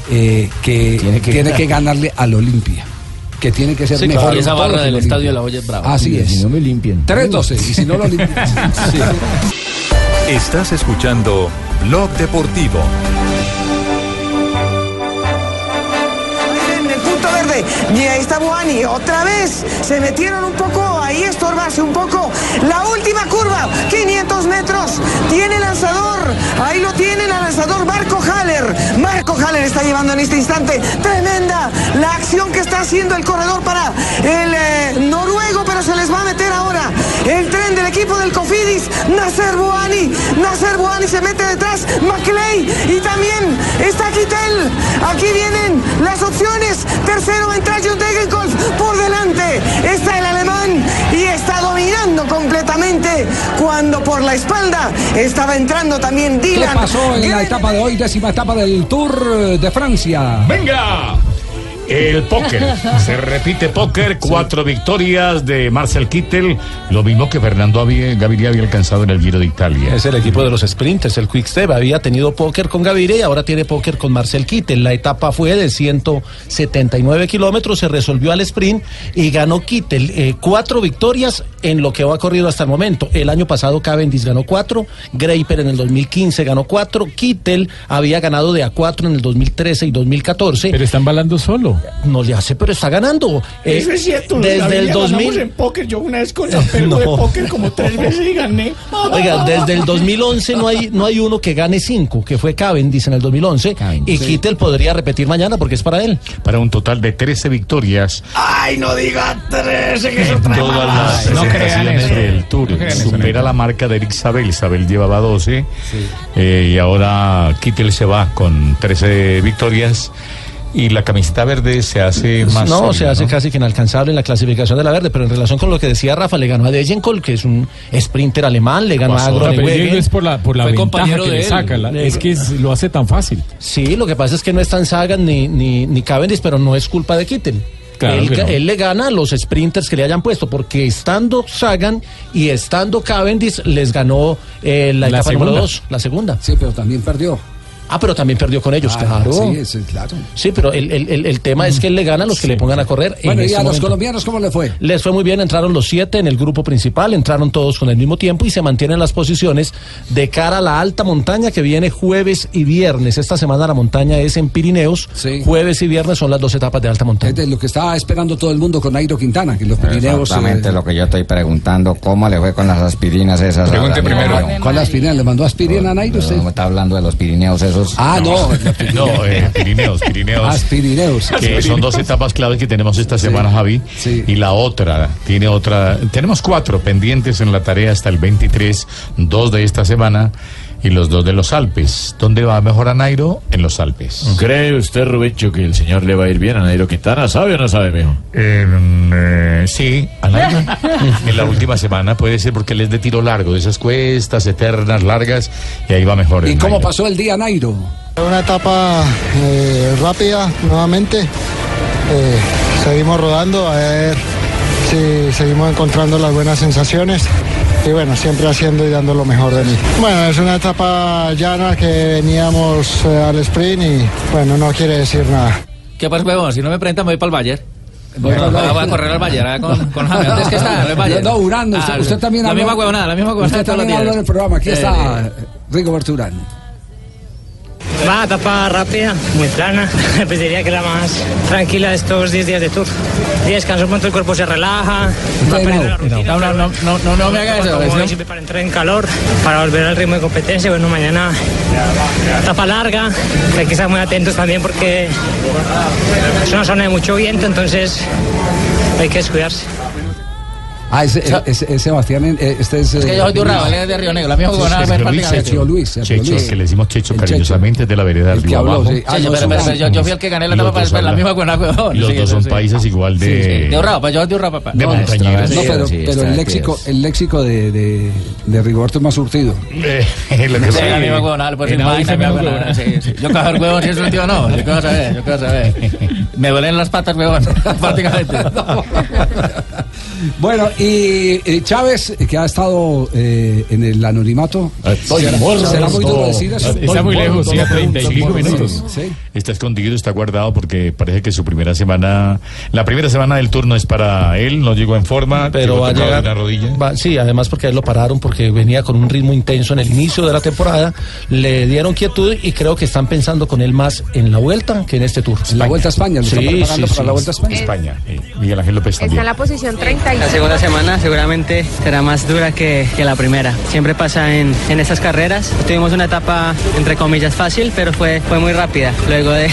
eh, que tiene que, ganar. ganarle al Olimpia. que tiene que ser Sí, mejor. claro, en esa barra del estadio de la Olla es brava. Así es. si no me limpian. 3-12. Y si no lo limpian. Sí. Estás escuchando Blog Deportivo. Y ahí está Buani. Otra vez se metieron un poco ahí estorbarse un poco. La última curva, 500 metros. Tiene lanzador. Ahí lo tienen al lanzador Marco Haller. Marco Haller está llevando en este instante tremenda la acción que está haciendo el corredor para el eh, noruego, pero se les va a meter ahora el tren del equipo del Cofidis. Nasser Buani. Nasser Buani se mete detrás. Maclay y también está Kittel. Aquí vienen las opciones. Tercero entra John Degenkolb. Por delante está el y está dominando completamente cuando por la espalda estaba entrando también ¿Qué Dylan. pasó en la etapa de hoy, décima etapa del Tour de Francia? ¡Venga! El póker. Se repite póker. Cuatro victorias de Marcel Kittel. Lo mismo que Fernando había- Gaviria había alcanzado en el Giro de Italia. Es el equipo de los sprinters, el Quickstep. Había tenido póker con Gaviria y ahora tiene póker con Marcel Kittel. La etapa fue de 179 kilómetros, se resolvió al sprint y ganó Kittel. eh, cuatro victorias en lo que va corrido hasta el momento. El año pasado Cavendish ganó cuatro, Graper en el 2015 ganó cuatro, Kittel había ganado de a cuatro en el 2013 y 2014. Pero está embalando solo. No le hace, pero está ganando. Eh, Eso es cierto. Desde el ganamos 2000. en póker. Yo una vez con de No. póker como tres veces y gané. Oiga, desde el 2011 no hay, no hay uno que gane cinco, que fue Cavendish en el 2011. y Kittel podría repetir mañana porque es para él. Para un total de 13 victorias Ay, no diga 13, que eso trae todas las No crean presentaciones del Tour. No eso, Supera la marca de Eric Sabel. Sabel llevaba 12 eh, y ahora Kittel se va con 13 victorias. Y la camiseta verde se hace más. no, sólida, se hace ¿no? casi que inalcanzable en la clasificación de la verde, pero en relación con lo que decía Rafa, le ganó a Dejenkol, que es un sprinter alemán, le ganó a Pero Groenewegen. es por la, por la Fue ventaja compañero que de le él. saca. la- es que es- lo hace tan fácil. Sí, lo que pasa es que no están Sagan ni, ni, ni Cavendish, pero no es culpa de Kittel. Claro él, no. él le gana a los sprinters que le hayan puesto, porque estando Sagan y estando Cavendish les ganó eh, la, La etapa número segunda. 2, la segunda. Sí, pero también perdió. Ah, pero también perdió con ellos, Ah, claro. Sí, es- claro. Sí, pero el, el- el- el tema es que él le gana a los que le pongan a correr. en Bueno, ¿y a los colombianos cómo le fue? Les fue muy bien, entraron los siete en el grupo principal, entraron todos con el mismo tiempo y se mantienen las posiciones de cara a la alta montaña que viene jueves y viernes. Esta semana la montaña es en Pirineos, jueves y viernes son las dos etapas de alta montaña. Es de lo que estaba esperando todo el mundo con Nairo Quintana, que los Pirineos... Exactamente eh, lo que yo estoy preguntando. ¿Cómo le fue con las aspirinas esas? Pregunte ahora, primero. ¿Cuál aspirina? ¿Le mandó aspirina a Nairo usted? No, está hablando de los Pirineos esos. Ah, no. No, eh, Pirineos, Pirineos. Ah, Pirineos. Que son dos etapas claves que tenemos esta semana, Javi. Y la otra, tiene otra. Tenemos cuatro pendientes en la tarea hasta el 23, dos de esta semana y los dos de los Alpes. ¿Dónde va mejor a Nairo? En los Alpes. ¿Cree usted, Rubencho, que el señor le va a ir bien a Nairo Quintana? ¿Sabe o no sabe, mijo? Eh, sí, a Nairo. en la última semana puede ser porque él es de tiro largo, de esas cuestas eternas, largas, y ahí va mejor. ¿Y cómo Nairo. pasó el día, Nairo? Una etapa eh, rápida nuevamente. Eh, seguimos rodando a ver si seguimos encontrando las buenas sensaciones y bueno, siempre haciendo y dando lo mejor de mí. Bueno, es una etapa llana que veníamos eh, al sprint y bueno, no quiere decir nada. ¿Qué pasa, huevón? Si no me presentan, me voy para el Bayern. Ah, Bayern. voy a correr al Bayern ah, con, con James. ¿Dónde es que está? En el Bayern. No, Urán, usted, Ah, usted también La habló- misma huevonada, la misma huevonada. Usted también habló en el programa. Aquí Eh, está Rigoberto Urán. Va, etapa rápida, muy plana. Pues diría que la más tranquila de estos 10 días de tour. Y descanso un momento, el cuerpo se relaja. No, no, no, no, no, no me haga eso. Siempre para entrar en calor, para volver al ritmo de competencia. Bueno, mañana etapa larga. Hay que estar muy atentos también porque es una zona de mucho viento, entonces hay que descuidarse. Ah, ese, ese- es Sebastián, eh, este es... Es que yo soy de Urrao, él es de Río Negro. Es Luis, Luis, Checho, Luis. que le decimos Checho El cariñosamente de la vereda del Río habló, Abajo. sí. Ah, Sí, no, pero, es pero, Urrao. yo, yo fui el que gané la Los etapa para la misma huevón. Los Sí, dos son sí. países igual de... sí. De Urrao, pues yo soy de Urrao, papá. De montañeros. No, pero, pero el léxico, el léxico de, de, de Rigoberto es más surtido. Eh, lo que Sí, la misma pues. Yo cojo el huevón si es un tío no. Yo a ver, yo a ver. Me duelen las patas, huevón, prácticamente. Bueno, y eh, Chávez, que ha estado eh, en el anonimato, Estoy ¿será, muerto. será muy duro decir eso? Está muy lejos, sí, a 35 minutos. Sí. está escondido, está guardado porque parece que su primera semana, la primera semana del turno es para él, no llegó en forma, pero va a llegar. una rodilla. va- sí, además porque a él lo pararon porque venía con un ritmo intenso en el inicio de la temporada, le dieron quietud y creo que están pensando con él más en la vuelta que en este tour. En la Vuelta a España, lo están Sí, preparando sí, para la. Vuelta a España. España, eh, Miguel Ángel López Está también. en la posición 36. La segunda semana seguramente será más dura que, que la primera. Siempre pasa en, en estas carreras. Tuvimos una etapa, entre comillas, fácil, pero fue, fue muy rápida. Luego, de,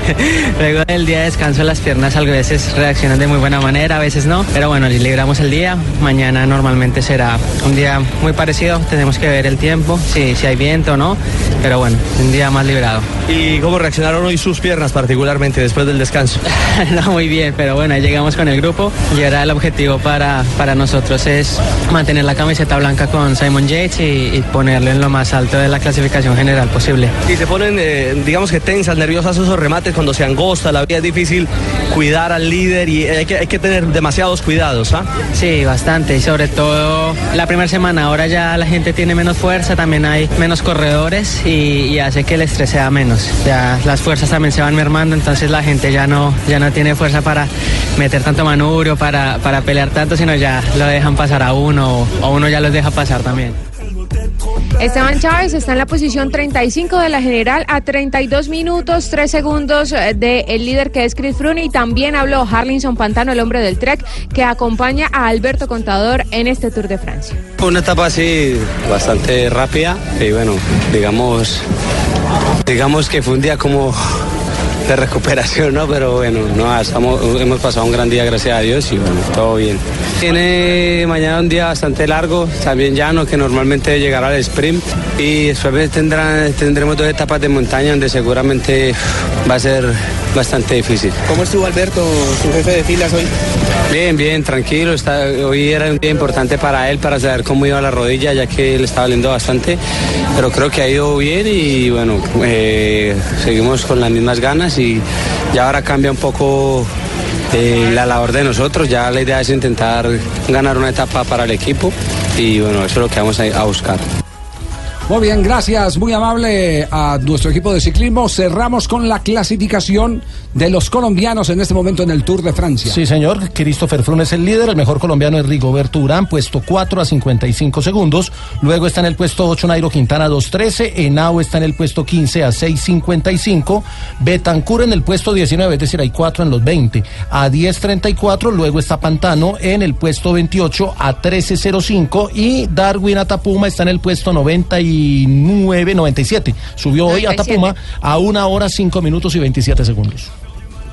luego del día de descanso, las piernas a veces reaccionan de muy buena manera, a veces no. Pero bueno, libramos el día. Mañana normalmente será un día muy parecido. Tenemos que ver el tiempo, si, si hay viento o no. Pero bueno, un día más librado. ¿Y cómo reaccionaron hoy sus piernas particularmente después del descanso? no muy bien, pero bueno, ahí llegamos con el grupo y ahora el objetivo para, para nosotros es mantener la camiseta blanca con Simon Yates y, y ponerlo en lo más alto de la clasificación general posible. Y se ponen, eh, digamos que tensas, nerviosas esos remates cuando se angosta, la vida es difícil cuidar al líder y hay que, hay que tener demasiados cuidados, ¿ah? Sí, bastante y sobre todo la primera semana, ahora ya la gente tiene menos fuerza, también hay menos corredores y, y hace que el estrés sea menos. Ya las fuerzas también se van mermando, entonces la gente ya no, ya no tiene fuerza para meter tanto manubrio, para, para pelear tanto, sino ya lo dejan pasar a uno o, uno ya los deja pasar también. Esteban Chávez está en la posición 35 de la general a 32 minutos, 3 segundos del líder que es Chris Froome y también habló Harlinson Pantano, el hombre del Trek, que acompaña a Alberto Contador en este Tour de Francia. Fue una etapa así bastante rápida y bueno, digamos, digamos que fue un día como de recuperación, ¿no? Pero bueno, no, estamos, hemos pasado un gran día, gracias a Dios, y bueno, todo bien. Tiene mañana un día bastante largo, también llano, que normalmente llegará al sprint, y después tendrán, tendremos dos etapas de montaña donde seguramente va a ser bastante difícil. ¿Cómo estuvo Alberto, su jefe de filas hoy? Bien, bien, tranquilo. Está, hoy era un día importante para él, para saber cómo iba la rodilla, ya que le estaba doliendo bastante. Pero creo que ha ido bien y bueno, eh, seguimos con las mismas ganas y ya ahora cambia un poco eh, la labor de nosotros. Ya la idea es intentar ganar una etapa para el equipo y bueno, eso es lo que vamos a buscar. Muy bien, gracias, muy amable a nuestro equipo de ciclismo. Cerramos con la clasificación de los colombianos en este momento en el Tour de Francia. Sí, señor. Christopher Froome es el líder. El mejor colombiano es Rigoberto Urán, puesto 4 a 55 segundos. Luego está en el puesto 8 Nairo Quintana, 2.13. Henao está en el puesto 15 a 6.55. Betancur en el puesto 19, es decir, hay 4 en los 20 a 10.34. Luego está Pantano en el puesto 28 a 13.05. Y Darwin Atapuma está en el puesto 99, 97. Subió hoy 97. Atapuma a 1 hora 5 minutos y 27 segundos.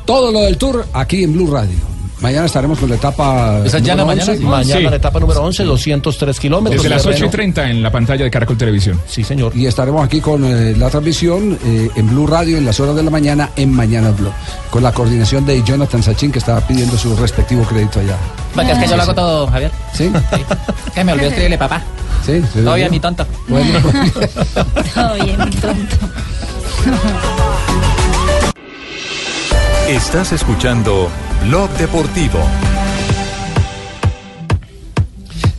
Todo lo del Tour aquí en Blue Radio. Mañana estaremos con la etapa. ¿Esa ya la mañana? 11. Mañana la etapa número 11, 203 kilómetros. Desde las Terreno. 8 y 30 en la pantalla de Caracol Televisión. Sí, señor. Y estaremos aquí con eh, la transmisión eh, en Blue Radio en las horas de la mañana en Mañana Blue. Con la coordinación de Jonathan Sachin que estaba pidiendo su respectivo crédito allá. Porque es que yo lo hago todo, Javier. ¿Sí? Que me olvidé escribirle papá. Sí. ¿se Todo ve bien, bien? mi tonto. Bueno. Oye, mi tonto. Estás escuchando Blog Deportivo.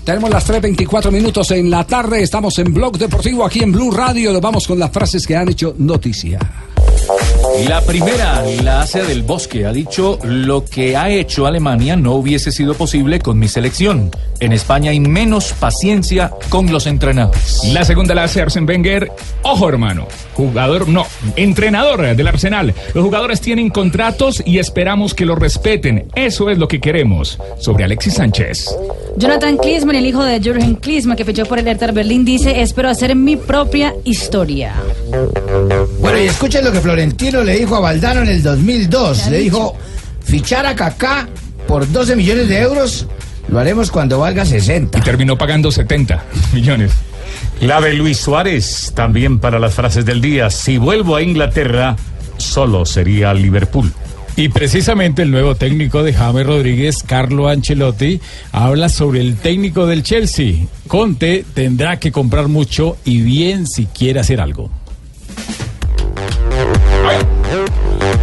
Tenemos las 3.24 minutos en la tarde. Estamos en Blog Deportivo aquí en Blue Radio. Nos vamos con las frases que han hecho noticia. La primera la hace del Bosque. Ha dicho lo que ha hecho Alemania no hubiese sido posible con mi selección. En España hay menos paciencia con los entrenadores. La segunda la hace Arsene Wenger. Ojo, hermano. Jugador, no, entrenador del Arsenal. Los jugadores tienen contratos y esperamos que los respeten. Eso es lo que queremos. Sobre Alexis Sánchez. Jonathan Klinsmann, el hijo de Jürgen Klinsmann, que fichó por el Hertha Berlín, dice, espero hacer mi propia historia. Bueno, y escuchen lo que Florentino le dijo a Valdano en el 2002. Le dijo, fichar a Kaká por 12 millones de euros, lo haremos cuando valga 60. Y terminó pagando 70 millones. La de Luis Suárez, también para las frases del día. Si vuelvo a Inglaterra, solo sería Liverpool. Y precisamente el nuevo técnico de James Rodríguez, Carlo Ancelotti, habla sobre el técnico del Chelsea. Conte tendrá que comprar mucho y bien si quiere hacer algo.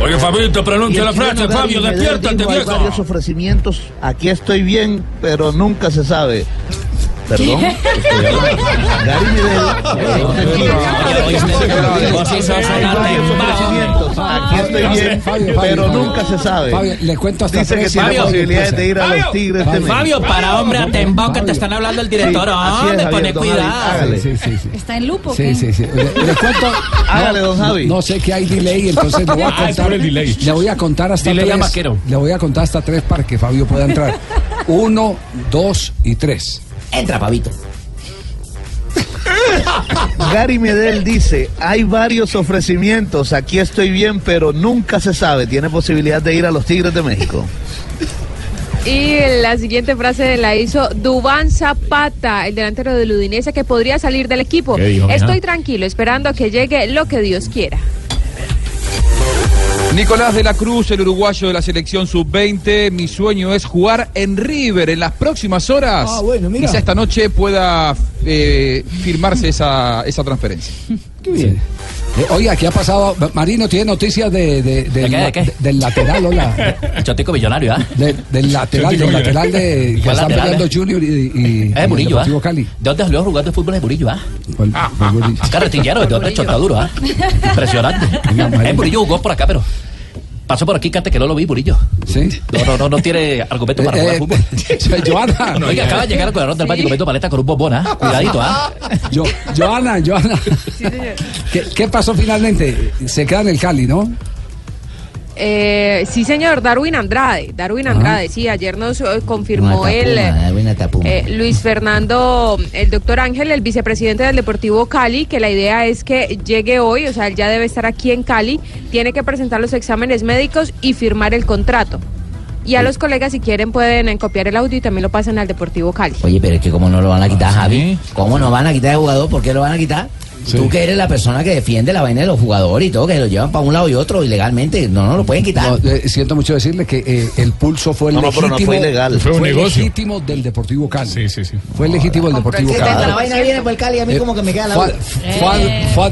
Oye, Fabito, pronuncia la frase, Fabio, despiértate, Hay viejo. varios ofrecimientos. Aquí estoy bien, pero nunca se sabe. Perdón. Gary. Aquí estoy bien, pero nunca se sabe. Le cuento hasta Dice que tiene posibilidades de ir a los Tigres. Fabio, para hombre, atembao que te están hablando el director. Hombre, pone cuidado. ¿Está en lupo? Sí, sí, sí. Le, cuento. Hágale, no, don Javi. No, no sé que hay delay, entonces le voy a Ah, contar. Le voy a contar hasta tres. Le voy a contar hasta tres para que Fabio pueda entrar. Uno, dos y tres. Entra, Pavito. Gary Medel dice, hay varios ofrecimientos, aquí estoy bien, pero nunca se sabe. Tiene posibilidad de ir a los Tigres de México. Y la siguiente frase la hizo Dubán Zapata, el delantero del Udinese, que podría salir del equipo. Estoy tranquilo, esperando a que llegue lo que Dios quiera. Nicolás de la Cruz, el uruguayo de la selección sub-20. Mi sueño es jugar en River en las próximas horas. Ah, bueno, mira. Quizá esta noche pueda eh, firmarse esa, esa transferencia. Qué bien. Eh, oiga, ¿qué ha pasado? Marino tiene noticias de, de- del, qué, de qué? de- del lateral, hola. Chotico millonario, ¿ah? De- del lateral, del lateral de que ¿Cuál están lateral, peleando eh? Junior y, y, Es Murillo, ¿ah? Deportivo Cali. ¿De dónde salió jugando de fútbol de Murillo, ah? ¿Cuál- cuál Murillo? Carretillero, ¿de dónde chota duro, ah? Impresionante. Eh, Murillo jugó por acá, pero pasó por aquí, cante que no lo vi, Murillo. ¿Sí? No, no, no, no tiene argumento para Eh, jugar eh, fútbol. Joana. Oiga, acaba de llegar al cuadrón del Valle comiendo paleta con un bombón, ¿ah? Cuidadito, ¿ah? Yo, Joana, Joana. ¿Qué, qué pasó finalmente? Se queda en el Cali, ¿no? Eh, sí, señor, Darwin Andrade. Darwin Andrade, sí, ayer nos eh, confirmó el eh, Luis Fernando, el doctor Ángel, el vicepresidente del Deportivo Cali, que la idea es que llegue hoy, o sea, él ya debe estar aquí en Cali, tiene que presentar los exámenes médicos y firmar el contrato. Y a los colegas, si quieren, pueden copiar el audio y también lo pasan al Deportivo Cali. Oye, pero es que cómo no lo van a quitar, Javi. ¿Cómo no van a quitar el jugador? ¿Por qué lo van a quitar? Tú que eres la persona que defiende la vaina de los jugadores y todo, que lo llevan para un lado y otro ilegalmente, no, no lo pueden quitar. No, eh, siento mucho decirle que eh, el pulso fue el No, no, pero legítimo. no fue ilegal. Fue un negocio. legítimo del Deportivo Cali. Sí, sí, sí. Fue el legítimo del Deportivo cuando la Cali. vaina viene por el Cali, a mí Eh, como que me queda la fue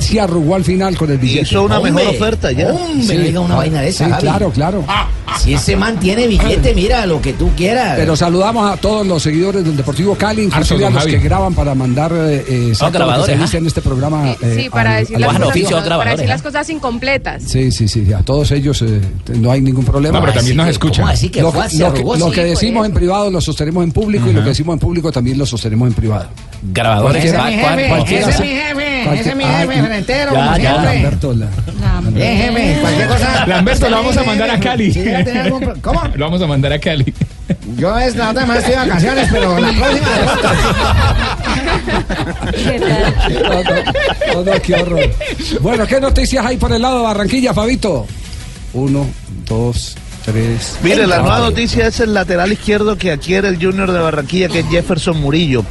se arrugó al final con el billete. Hizo una Hombre, mejor oferta ya. Hombre, Sí. diga una Ah, vaina de esa, Sí, Javi. claro, claro. Si ese man tiene billete, mira, lo que tú quieras. Pero saludamos a todos los seguidores del Deportivo Cali, inclusive a los Javi. que graban para mandar eh, exacto, lo que grabadores, se ¿ah? en este programa. Sí, eh, para al- decir, las, cosas, oficio, para decir ¿ah? las cosas incompletas. Sí, sí, sí, a todos ellos eh, no hay ningún problema. No, pero también nos escuchan. ¿Cómo así que lo, fue, se lo que, arrugó? lo Sí, que por decimos en privado lo sostenemos en público y lo que decimos en público también lo sostenemos en privado. Grabadores, Cualquiera- ¿ah? Ese es mi ¿Cuál- jefe, ese es mi jefe, ese es mi jefe, frentero, ya, como ya, siempre. Lamberto, la- cualquier cosa. Lamberto, lo vamos a mandar a Cali. ¿Cómo? Lo vamos a mandar a Cali. Yo es la otra semana estoy de vacaciones, pero la próxima No, no, no, no, qué horror. Bueno, ¿qué noticias hay por el lado de Barranquilla, Fabito? Uno, dos, tres. Mire, la nueva noticia es el lateral izquierdo que adquiere el Junior de Barranquilla, que es Jefferson Murillo.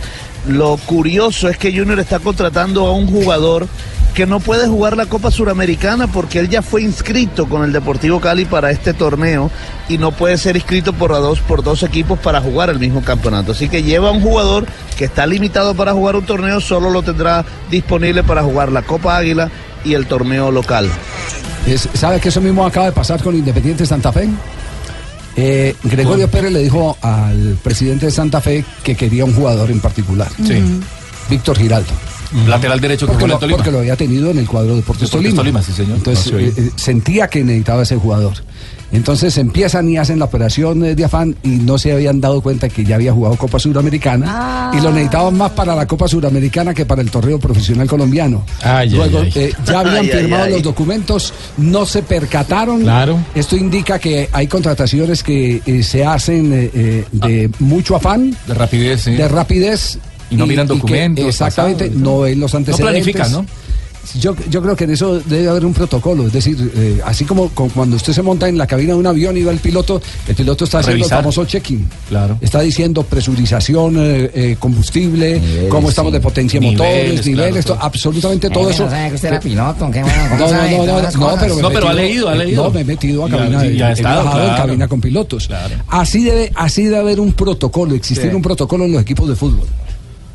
Lo curioso es que Junior está contratando a un jugador que no puede jugar la Copa Suramericana porque él ya fue inscrito con el Deportivo Cali para este torneo y no puede ser inscrito por, a dos, por dos equipos para jugar el mismo campeonato. Así que lleva un jugador que está limitado para jugar un torneo, solo lo tendrá disponible para jugar la Copa Águila y el torneo local. ¿Sabe que eso mismo acaba de pasar con Independiente Santa Fe? Eh, Gregorio Pérez le dijo al presidente de Santa Fe que quería un jugador en particular. Sí. Víctor Giraldo. Lateral derecho que Porque jugó lo, el Tolima. porque lo había tenido en el cuadro de Deportes Deportes Tolima. Tolima, sí, señor. Entonces No, sí, eh, eh, sentía que necesitaba ese jugador. Entonces empiezan y hacen la operación eh, de afán y no se habían dado cuenta que ya había jugado Copa Suramericana y lo necesitaban más para la Copa Suramericana que para el torneo profesional colombiano. Ay, Luego ay. eh, ya habían firmado ay. los documentos, no se percataron. Claro. Esto indica que hay contrataciones que eh, se hacen eh, de mucho afán, De rapidez, sí. de rapidez. Y no miran que documentos, exactamente, pasados, no ven los antecedentes. planifican, ¿no? Yo, yo creo que en eso debe haber un protocolo, es decir, eh, así como, cuando usted se monta en la cabina de un avión y va el piloto, el piloto está haciendo Revisar. el famoso check-in. Claro. Está diciendo presurización, eh, eh, combustible, Niveles, cómo estamos sí. de potencia de motores, niveles, claro, to- absolutamente todo eso. no sabía que usted era piloto, qué bueno, ¿cómo no, no, sabe no, no, no, pero No, ha leído, ha leído. No, me he metido a Ya, cabina, ya he está, trabajado en claro. cabina con pilotos. Claro. Así debe, así debe haber un protocolo, existir Sí. un protocolo en los equipos de fútbol.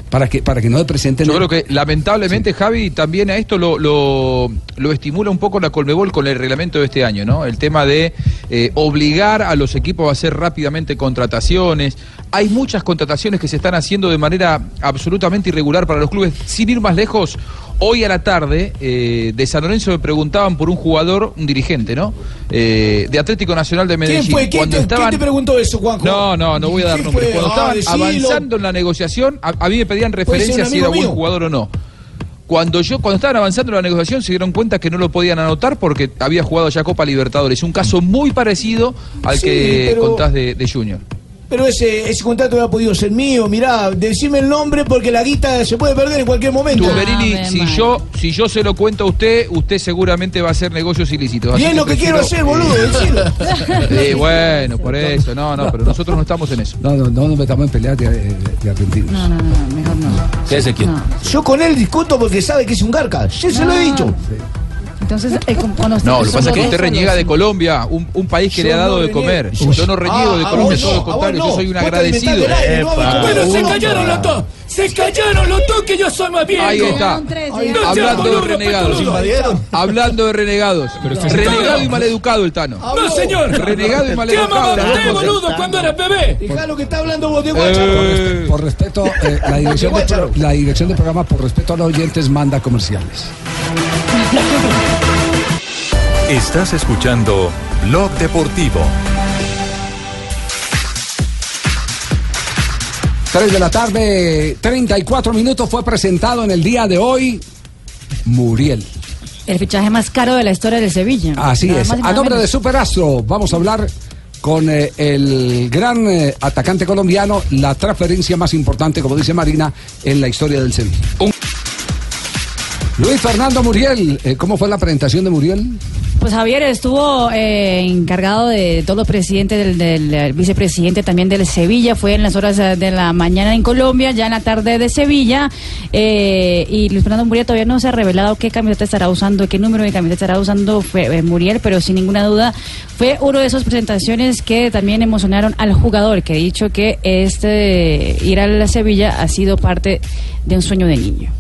Para que, para que no se presenten Yo creo que lamentablemente, Javi, también a esto lo, lo, lo estimula un poco la Colmebol con el reglamento de este año, ¿no? El tema de eh, obligar a los equipos a hacer rápidamente contrataciones. Hay muchas contrataciones que se están haciendo de manera absolutamente irregular para los clubes. Sin ir más lejos, hoy a la tarde eh, de San Lorenzo me preguntaban por un jugador, un dirigente, ¿no? Eh, de Atlético Nacional de Medellín. ¿Quién fue? ¿Quién Cuando te, estaban- quién te preguntó eso, Juanjo? no, no, no voy a dar ¿Quién nombres. Cuando Ah, estaban decilo. avanzando en la negociación, a, a mí me pedían referencias si era amigo buen mío. jugador o no. Cuando yo, cuando estaban avanzando en la negociación, se dieron cuenta que no lo podían anotar porque había jugado ya Copa Libertadores. Un caso muy parecido al Sí, que pero- contás de, de Junior. Pero ese, ese contrato no ha podido ser mío. Mirá, decime el nombre porque la guita se puede perder en cualquier momento. Tumberini, si yo, si yo se lo cuento a usted, usted seguramente va a hacer negocios ilícitos. Y es lo que quiero hacer, boludo, decilo. Eh, bueno, por eso, no, no, pero nosotros no estamos en eso. No, no, no nos metamos en peleas de, de- de argentinos. No, no, no, mejor no. Quédese quieto. Yo con él discuto porque sabe que es un garca. Yo se lo he dicho. Entonces, eh, No, lo que pasa es que usted reniega de. Colombia, un, un país que Yo le ha dado no de comer. Yo- Yo no reniego Ah, de a Colombia, todo lo no, a vos contrario, no. yo soy un te agradecido. aire, no. Bueno, se callaron los dos. Se callaron los dos que yo soy más viejo. Ahí está. Hablando de renegados. Hablando de renegados. Renegado y maleducado el Tano. No, señor. Renegado y ¿Qué maleducado. amaba usted, cosas. boludo, cuando era bebé? Lo que está hablando vos de Eh, por, respe- por respeto, eh, la, dirección de, Guácharo. la dirección del programa, por respeto a los oyentes, manda comerciales. Estás escuchando Blog Deportivo. 3 de la tarde, 34 minutos, fue presentado en el día de hoy Muriel. El fichaje más caro de la historia del Sevilla. Así Nada es. A nombre de. Superastro, vamos a hablar con eh, el gran eh, atacante colombiano, la transferencia más importante, como dice Marina, en la historia del Sevilla. Luis Fernando Muriel, eh, ¿cómo fue la presentación de Muriel? Pues Javier estuvo eh, encargado de todos los presidentes, del, del, vicepresidente también del Sevilla, fue en las horas eh, de la mañana en Colombia, ya en la tarde de Sevilla, eh, y Luis Fernando Muriel todavía no se ha revelado qué camiseta estará usando, qué número de camiseta estará usando fue, eh, Muriel, pero sin ninguna duda fue uno de esas presentaciones que también emocionaron al jugador, que ha dicho que este ir a la Sevilla ha sido parte de un sueño de niño.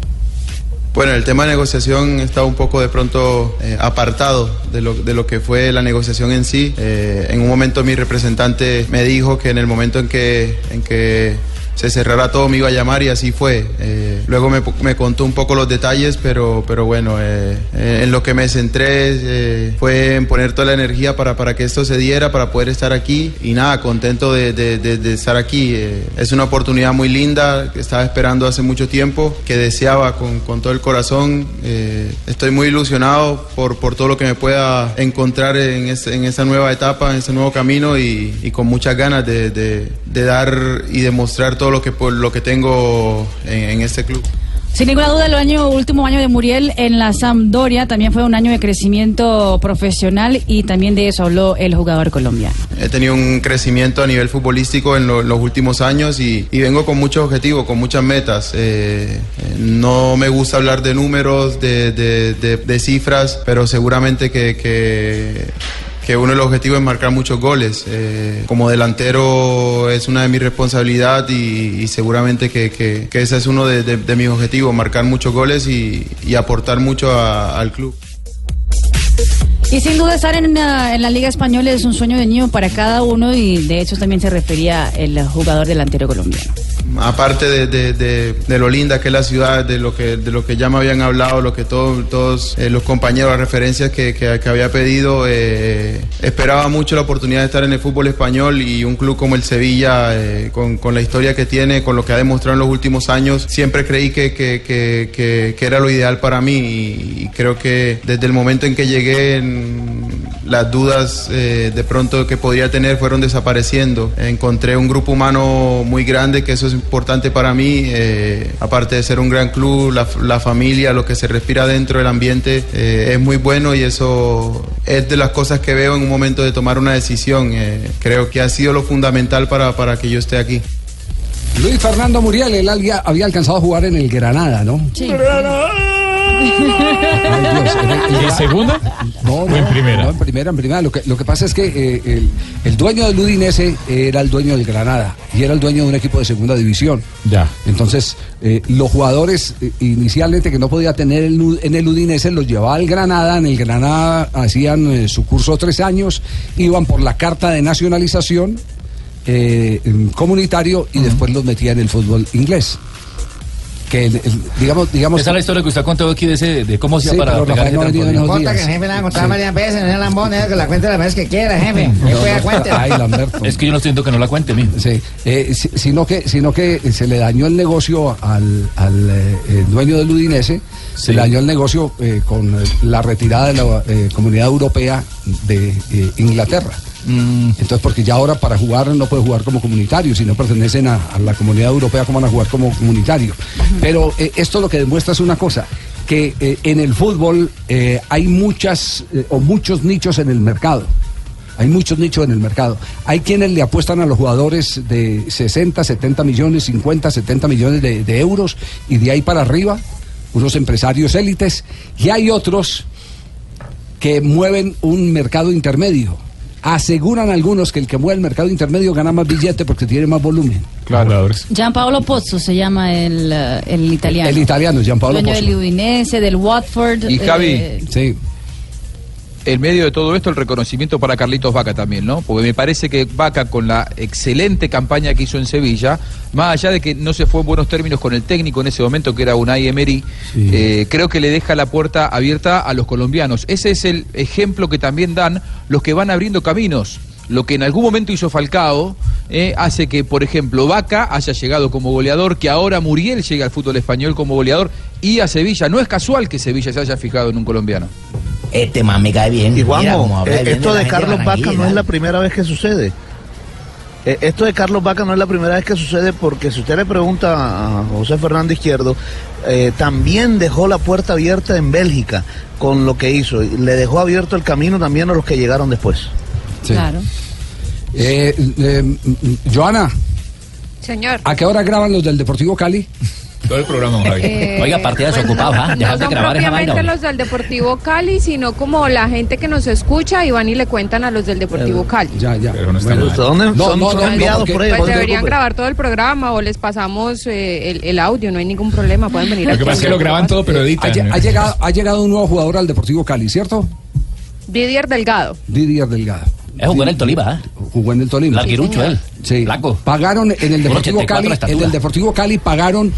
Bueno, el tema de negociación está un poco de pronto eh, apartado de lo, de lo que fue la negociación en sí. Eh, en un momento mi representante me dijo que en el momento en que, en que se cerrara todo me iba a llamar y así fue. Eh, luego me, me contó un poco los detalles, pero, pero bueno, eh, eh, en lo que me centré eh, fue en poner toda la energía para, para que esto se diera, para poder estar aquí y nada, contento de, de- de- de estar aquí. Eh, es una oportunidad muy linda que estaba esperando hace mucho tiempo, que deseaba con, con todo el corazón. Eh, estoy muy ilusionado por, por todo lo que me pueda encontrar en, este- en esa nueva etapa, en ese nuevo camino y, y con muchas ganas de- de dar y demostrar todo lo que, por lo que tengo en, en este club. Sin ninguna duda, el año, último año de Muriel en la Sampdoria también fue un año de crecimiento profesional y también de eso habló el jugador colombiano. He tenido un crecimiento a nivel futbolístico en lo- los últimos años y, y vengo con muchos objetivos, con muchas metas. Eh, no me gusta hablar de números, de, de- de- de cifras, pero seguramente que, que- que uno de los objetivos es marcar muchos goles. Eh, como delantero es una de mis responsabilidades y, seguramente que, que- ese es uno de, mis objetivos, marcar muchos goles y, aportar mucho al club. Y sin duda estar en, una- en la Liga Española es un sueño de niño para cada uno y de hecho también se refería el jugador delantero colombiano. aparte de, lo linda que es la ciudad, de lo que, de lo que ya me habían hablado, lo que todo- todos eh, los compañeros, las referencias que, que- había pedido, eh, esperaba mucho la oportunidad de estar en el fútbol español y un club como el Sevilla, eh, con, la historia que tiene, con lo que ha demostrado en los últimos años, siempre creí que- que- que era lo ideal para mí y, y creo que desde el momento en que llegué en- las dudas eh, de pronto que podría tener fueron desapareciendo. Encontré un grupo humano muy grande, que eso es importante para mí, eh, aparte de ser un gran club, la, la familia, lo que se respira dentro del ambiente eh, es muy bueno y eso es de las cosas que veo en un momento de tomar una decisión. Eh, creo que ha sido lo fundamental para, para que yo esté aquí. Luis Fernando Muriel, él había, había alcanzado a jugar en el Granada, ¿no? Sí. ¿Y en segunda? No, ¿O no, en primera? no, en primera, en primera. Lo que, lo que pasa es que eh, el, el dueño del Udinese era el dueño del Granada y era el dueño de un equipo de segunda división. Ya. Entonces, eh, los jugadores eh, inicialmente que no podía tener el en el Udinese los llevaba al Granada. En el Granada hacían su curso tres años, iban por la carta de nacionalización comunitario y después los metía en el fútbol inglés. Que, el- el- digamos, digamos. Esa es la historia que usted ha contado aquí de, ese, de cómo hacía Sí, para pegar no importa que el jefe la ha contado Sí. varias veces, no es lambón, es que la cuente las veces que quiera, jefe. No, Después no, cuente. ay, Lamberto. Es que yo no estoy diciendo que no la cuente, mijo. Sí, eh, si- sino, que, sino que se le dañó el negocio al, al, eh, eh, dueño del Udinese, se le dañó el negocio eh, con eh, la retirada de la eh, comunidad europea de eh, Inglaterra. Entonces, porque ya ahora para jugar no puede jugar como comunitario, si no pertenecen a, a la comunidad europea, ¿cómo van a jugar como comunitario? Pero eh, esto lo que demuestra es una cosa, que eh, en el fútbol hay muchas o muchos nichos en el mercado. Hay muchos nichos en el mercado. Hay quienes le apuestan a los jugadores de 60, 70 millones, 50, 70 millones de, de euros y de ahí para arriba, unos empresarios élites. Y hay otros que mueven un mercado intermedio. Aseguran algunos que el que mueve el mercado intermedio gana más billete porque tiene más volumen. Claro. Gianpaolo Pozzo se llama el, eh, el italiano. El italiano, Gianpaolo Dueño Pozzo. del Udinese, del Watford. Y Javi, eh, Sí. En medio de todo esto, el reconocimiento para Carlitos Vaca también, ¿no? Porque me parece que Vaca, con la excelente campaña que hizo en Sevilla, más allá de que no se fue en buenos términos con el técnico en ese momento, que era Unai Emery, eh, creo que le deja la puerta abierta a los colombianos. Ese es el ejemplo que también dan los que van abriendo caminos. Lo que en algún momento hizo Falcao eh, hace que, por ejemplo, Vaca haya llegado como goleador, que ahora Muriel llega al fútbol español como goleador y a Sevilla. No es casual que Sevilla se haya fijado en un colombiano. Este man me cae bien. Y Juanjo, eh, bien esto de Carlos Vaca no es la primera vez que sucede. Eh, Esto de Carlos Vaca no es la primera vez que sucede porque si usted le pregunta a José Fernando Izquierdo, eh, también dejó la puerta abierta en Bélgica con lo que hizo. y Le dejó abierto el camino también a los que llegaron después. Claro. Eh, eh, mm, Joana, Señor. ¿a qué hora graban los del Deportivo Cali? Todo el programa, Javi. Eh, Oiga, partidas pues, ocupados, ¿ah? No de son grabar esa propiamente vaina. los del Deportivo Cali, sino como la gente que nos escucha y van y le cuentan a los del Deportivo Cali. Ya, ya. Pero no está Bueno, mal. ¿Dónde No, son, no, son no, no, enviados por ellos? Pues no deberían grabar todo el programa o les pasamos eh, el, el audio, no hay ningún problema, pueden venir Lo que pasa es que lo graban todo, pero editan. ha llegado, ha llegado un nuevo jugador al Deportivo Cali, ¿cierto? Didier Delgado. Didier Delgado. Es jugó en el Tolima, ¿eh? Jugó en el Tolima. Larguirucho él. Sí. Blanco. Pagaron en el Deportivo 1,84 Cali, en el Deportivo Cali pagaron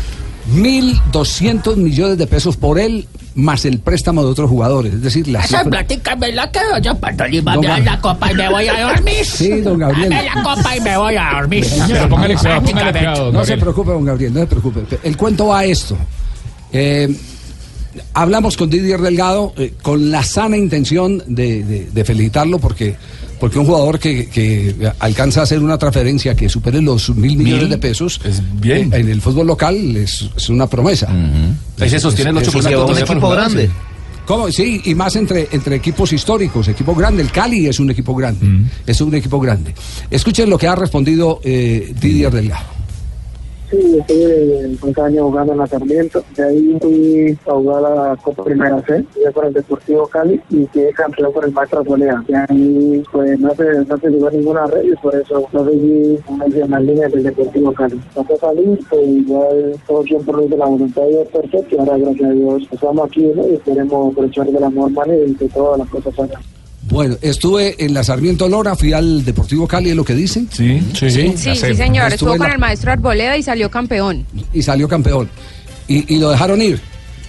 1.200 millones de pesos por él, más el préstamo de otros jugadores. Es decir, la Esa cifra- plática me la quedo yo para Tolima, me dan la copa y me voy a dormir. Sí, don Gabriel. Dame la copa y me voy a dormir. Pero póngale cuidado, póngale cuidado, No se preocupe, don Gabriel, no se preocupe. El cuento va a esto. Eh, hablamos con Didier Delgado eh, con la sana intención de, de- de felicitarlo porque, porque un jugador que, que alcanza a hacer una transferencia que supere los mil millones Mil de pesos es bien. en el fútbol local es, es una promesa. Ahí se sostiene el Es- es 8% una- de un los equipo grande. ¿Cómo? Sí, y más entre, entre equipos históricos, equipo grande. El Cali es un equipo grande. Es un equipo grande. Escuchen lo que ha respondido eh, Didier Delgado. Sí, estuve pues, años jugando en la Sarmiento. De ahí fui a jugar a la Copa Primera C, ya con el Deportivo Cali y quedé campeón con el Maestro Solea. Y ahí pues no se, no se llegó a ninguna red y por eso no seguí en las líneas del Deportivo Cali. Fue salir, pues igual todo siempre lo hizo la voluntad de Dios perfecto y ahora gracias a Dios estamos aquí ¿no? y esperemos aprovechar de la mejor manera y que todas las cosas salgan. Bueno, estuve en la Sarmiento Lora, fui al Deportivo Cali, es lo que dicen. Sí, sí, Sí, sí, señor, Estuve estuvo con la- el maestro Arboleda y salió campeón. Y salió campeón. Y, y lo dejaron ir.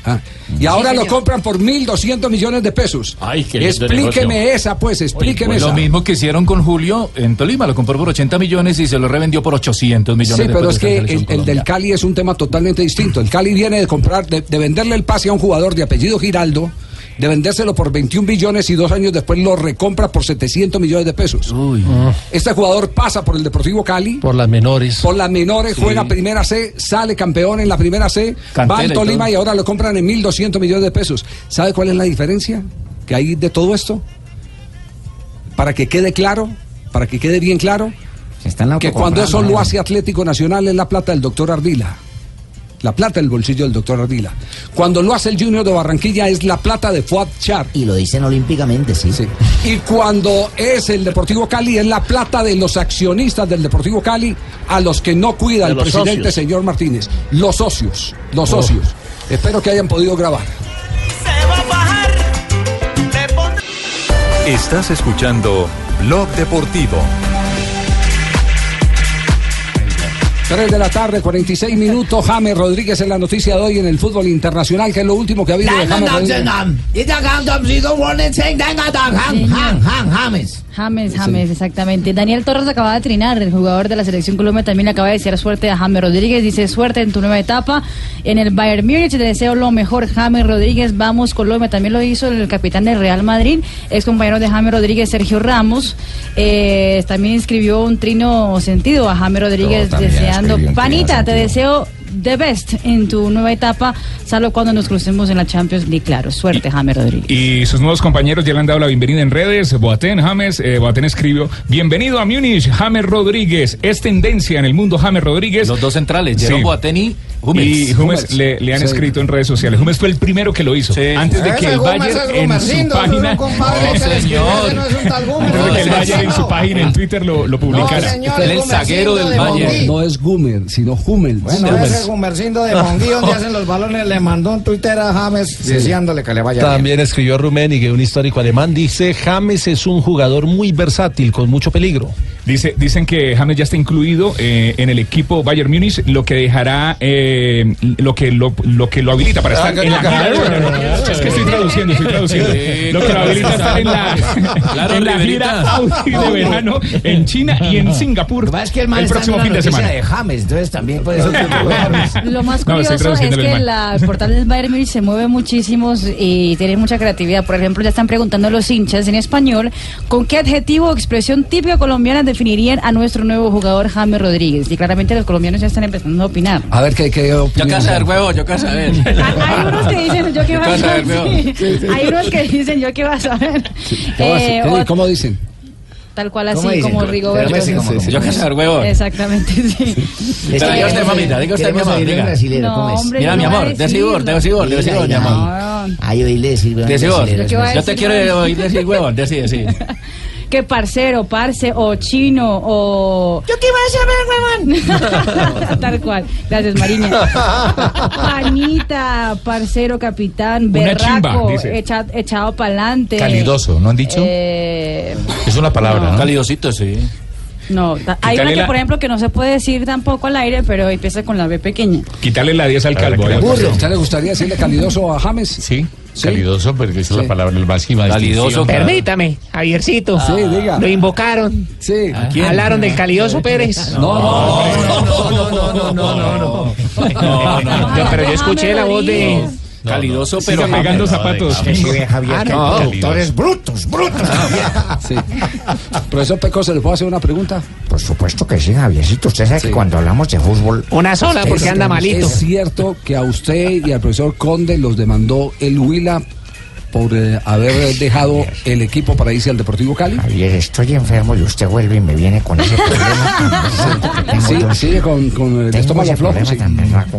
Ah, Y ahora lo señor. compran por 1.200 millones de pesos. Ay, qué lindo Explíqueme esa, pues, explíqueme Pues esa. lo mismo que hicieron con Julio en Tolima, lo compró por 80 millones y se lo revendió por 800 millones Sí, pero es que el, el del. Cali es un tema totalmente distinto. El Cali viene de comprar, de, de venderle el pase a un jugador de apellido Giraldo, de vendérselo por 21 billones y dos años después lo recompra por 700 millones de pesos. Este jugador pasa por el Deportivo Cali. Por las menores. Por las menores, Sí. juega primera C, sale campeón en la primera C, va Cantera al y Tolima todo. y ahora lo compran en 1.200 millones de pesos. ¿Sabe cuál es la diferencia que hay de todo esto? Para que quede claro, para que quede bien claro, que cuando eso lo hace Atlético Nacional es la plata del doctor Ardila. La plata del bolsillo del doctor Ardila. Cuando lo hace el Junior de Barranquilla es la plata de Fuad Char. Y lo dicen olímpicamente, sí. Y cuando es el Deportivo Cali es la plata de los accionistas del Deportivo Cali a los que no cuida De el presidente socios. señor Martínez. Los socios, los Oh. socios. Espero que hayan podido grabar. Estás escuchando Blog Deportivo. 3 de la tarde, 46 minutos. James Rodríguez en la noticia de hoy en el fútbol internacional, que es lo último que ha habido de James Rodríguez. James. James, exactamente. Daniel Torres acaba de trinar, el jugador de la selección Colombia también acaba de desear suerte a James Rodríguez. Dice suerte en tu nueva etapa en el Bayern Múnich. Te deseo lo mejor, James Rodríguez. Vamos, Colombia. También lo hizo el capitán del Real Madrid, ex compañero de James Rodríguez, Sergio Ramos. Eh, también escribió un trino sentido a James Rodríguez deseando, panita, te deseo the best en tu nueva etapa, salvo cuando nos crucemos en la Champions League. Claro, suerte, James Rodríguez. Y sus nuevos compañeros ya le han dado la bienvenida en redes. Boateng, James, eh, Boateng escribió, bienvenido a Múnich, James Rodríguez. Es tendencia en el mundo, James Rodríguez. Los dos centrales, Jerome Boateng y Hummels. Y Hummels Hummels. le, le han Sí. escrito en redes sociales. Hummels fue el primero que lo hizo. Antes de que el Hummels Bayern en su página... no Hummels. Antes de que el No, Bayern en su no. página en Twitter lo, lo publicara. señor, Él es el zaguero del No, Bayern. No, no es Gumer, sino Hummels. Bueno, ese Gumercindo de Monguí, donde hacen los balones, le mandó un Twitter a James deseándole que le vaya bien. También escribió Rummenigge, un histórico alemán, dice, James es un jugador muy versátil, con mucho peligro. Dice, dicen que James ya está incluido eh, en el equipo Bayern Múnich, lo que dejará, eh, lo que lo, lo que lo habilita para estar en la gira. Es que estoy traduciendo, estoy traduciendo. Lo que lo habilita estar en la, Claro, en la gira Audi de verano en China y en Singapur el, próximo fin de semana. de James, entonces también puede ser que Lo más curioso es que el mal. la- el portal del Bayern Múnich se mueve muchísimos y tiene mucha creatividad. Por ejemplo, ya están preguntando a los hinchas en español con qué adjetivo o expresión típica colombiana definirían a nuestro nuevo jugador James Rodríguez. Y claramente los colombianos ya están empezando a opinar. A ver qué, qué Yo opinión qué saber, huevo, yo qué saber. Hay unos que dicen yo qué Yo vas a saber, veo. saber. Hay unos que dicen yo qué vas a ver. ¿Cómo, Eh, dicen? tal cual ¿Cómo así dicen? como Rigoberto. Yo qué saber, huevo. Exactamente, sí. Pero diga usted, mamita, diga usted, mi amor, diga. No, ¿cómo es? hombre, Mira, yo mi amor, decirlo. decibor, decibor, decibor, mi amor. Ay, oírle decir, bueno, Decibor. brasilero, ¿Qué va a Yo te quiero oír decir huevón, decide, sí. que parcero, parce o chino o... ¿Yo qué vas a ver, huevón? Tal cual. Gracias, Mariña. Panita, parcero, capitán, Una berraco, chimba, dice. echa- echado para adelante. Calidoso, ¿no han dicho? Eh, Es una palabra, ¿no? Calidosito, sí. No, hay una que, por ejemplo, que no se puede decir tampoco al aire, pero empieza con la B pequeña. Quitarle la 10 al calvo. Burro, ¿usted le gustaría decirle calidoso a James? Sí. Calidoso, porque esa es la palabra el máxima. Calidoso. Permítame, Javiercito. Sí, diga. Lo invocaron. Sí. ¿A quién? Hablaron del calidoso Pérez. No, no, no, no, no, no. no, no, no pero yo escuché la voz de Calidoso, pero Siga pegando zapatos. Ve Javier, Ah, no. productores brutos, brutos. Sí. Profesor Peco, ¿se le puedo hacer una pregunta? Por supuesto que sí, Javiercito. Usted sabe Sí. que cuando hablamos de fútbol... Una sola, porque anda malito. ¿Es cierto que a usted y al profesor Conde los demandó el Huila por eh, haber dejado el equipo para irse al Deportivo Cali? Javier, estoy enfermo y usted vuelve y me viene con ese problema. Sí, sigue con, con el estómago flojo. sí.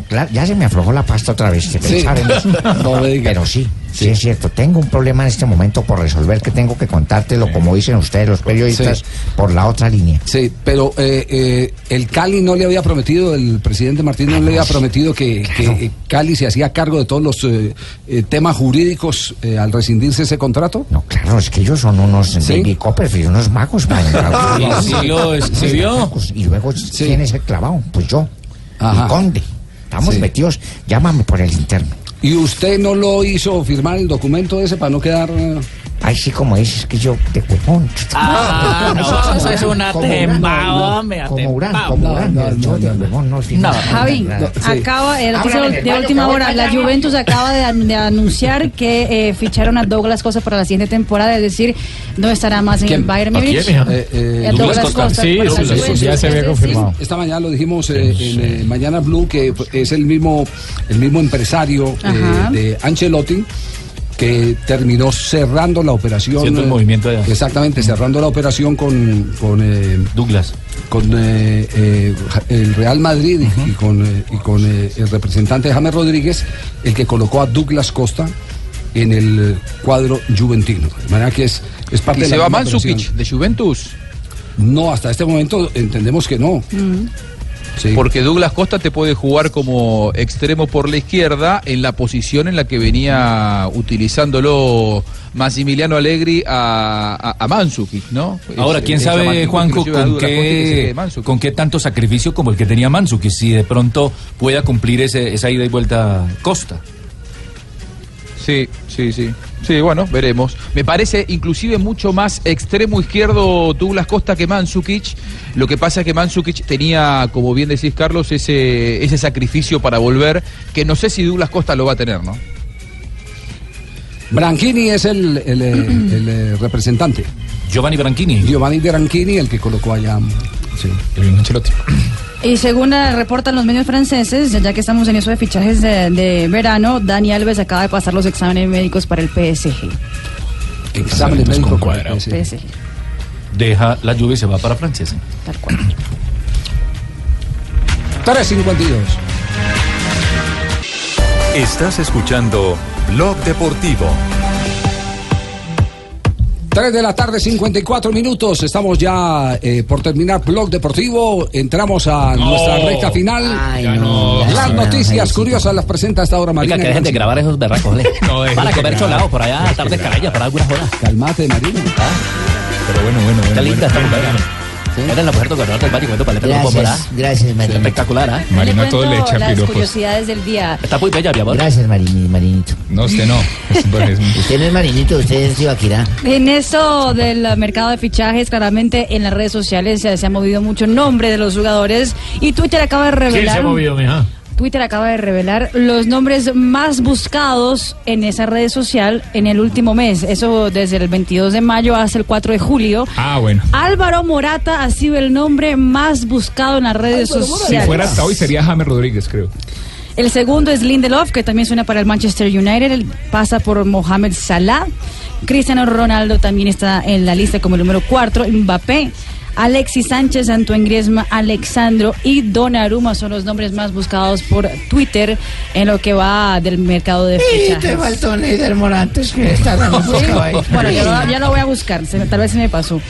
Claro, ya se me aflojó la pasta otra vez. Sí. No me diga. Pero sí, sí es cierto. Tengo un problema en este momento por resolver que tengo que contártelo, como dicen ustedes, los periodistas, Sí. por la otra línea. Sí, pero eh, eh, el Cali no le había prometido, el presidente Martínez no le había prometido que, que, eh, Cali se hacía cargo de todos los eh, eh, temas jurídicos eh, al rescindirse ese contrato. No, claro, es que ellos son unos Sí. David Copperfield, unos magos. man. Sí, sí lo escribió. Y luego, ¿quién es el clavado? Pues yo, Ajá. el conde. Estamos metidos, llámame por el interno. ¿Y usted no lo hizo firmar el documento ese para no quedar... Ay, sí, como dices, que yo, de huevón. Ah, no, eso es una Como temba, Urano, hombre, Como Urán, como No, Urán. no, yo no, de no, huevón no No, Javi, acaba de, última hora, la. Juventus acaba de, an- de anunciar que eh, ficharon a Douglas Costa para la siguiente temporada, es decir, no estará más en ¿Quién? el Bayern ¿A Múnich. Eh, eh, Douglas Douglas Costa. Costa. Sí, ya se había confirmado. Esta mañana lo dijimos eh, en Mañana Blue, que es el mismo, el mismo empresario de Ancelotti, que terminó cerrando la operación. Haciendo el eh, movimiento allá. Exactamente, cerrando la operación con, con eh, Douglas. Con eh, eh, el Real Madrid y- y con, eh, y con eh, el representante James Rodríguez, el que colocó a Douglas Costa en el cuadro juventino. De manera que es, es parte ¿Y de se la va operación. de Juventus? No, hasta este momento entendemos que no. Porque Douglas Costa te puede jugar como extremo por la izquierda en la posición en la que venía utilizándolo Massimiliano Allegri a, a, a Mandzukic, ¿no? Ahora, ¿quién es sabe, a con qué, con qué tanto sacrificio como el que tenía Mandzukic? Si de pronto pueda cumplir ese, esa ida y vuelta Costa. Sí, sí, sí. Sí, bueno, veremos. Me parece inclusive mucho más extremo izquierdo Douglas Costa que Mandzukic. Lo que pasa es que Mandzukic tenía, como bien decís Carlos, ese, ese sacrificio para volver, que no sé si Douglas Costa lo va a tener, ¿no? Branchini es el, el, eh, el, eh, representante. Giovanni Branchini. Giovanni Branchini, el que colocó allá. Sí. Y según eh, reportan los medios franceses, ya que estamos en eso de fichajes de, de verano, Dani Alves acaba de pasar los exámenes médicos para el PSG. Exámenes médicos para el PSG. PSG, Deja la lluvia y se va para Francia. sí. tal cual. 352. Estás escuchando Blog Deportivo. 3 de la tarde, 54 minutos. Estamos ya eh, por terminar Blog Deportivo. Entramos a No. nuestra recta final. Ay, no. Las noticias curiosas las presenta hasta ahora Oiga, Marina. que dejen de grabar esos berracos, Van a comer cholado por allá, tarde canalla, para algunas horas. Calmate, Marina. Pero bueno, bueno, Está linda esta mujer. Era la mujer gobernador del Valle comiendo paletas de Gracias, ¿verdad? gracias, Marina. Espectacular, ¿ah? Marina Le todo le cuento echa las piropos. curiosidades del día. Está muy bella, mi amor. Gracias, Marini, Marinito. No, usted no. Usted no es Marinito, usted es Ibaquirá. En esto del mercado de fichajes, claramente en las redes sociales se, se ha movido mucho el nombre de los jugadores y Twitter acaba de revelar. ¿Quién se ha movido, mija? Twitter acaba de revelar los nombres más buscados en esa red social en el último mes. Eso desde el 22 de mayo hasta el 4 de julio. Ah, bueno. Álvaro Morata ha sido el nombre más buscado en las redes Si sociales. fuera hasta hoy sería James Rodríguez, creo. El segundo es Lindelof, que también suena para el Manchester United. Él pasa por Mohamed Salah. Cristiano Ronaldo también está en la lista como el número cuatro. Mbappé. Alexis Sánchez, Antoine Griezmann, Alexandro y Donnarumma son los nombres más buscados por Twitter en lo que va del mercado de Y fichajes. te faltó Neider Morantes, que está dando Sí, ahí. Bueno, ya lo, ya lo voy a buscar, se tal vez se me pasó.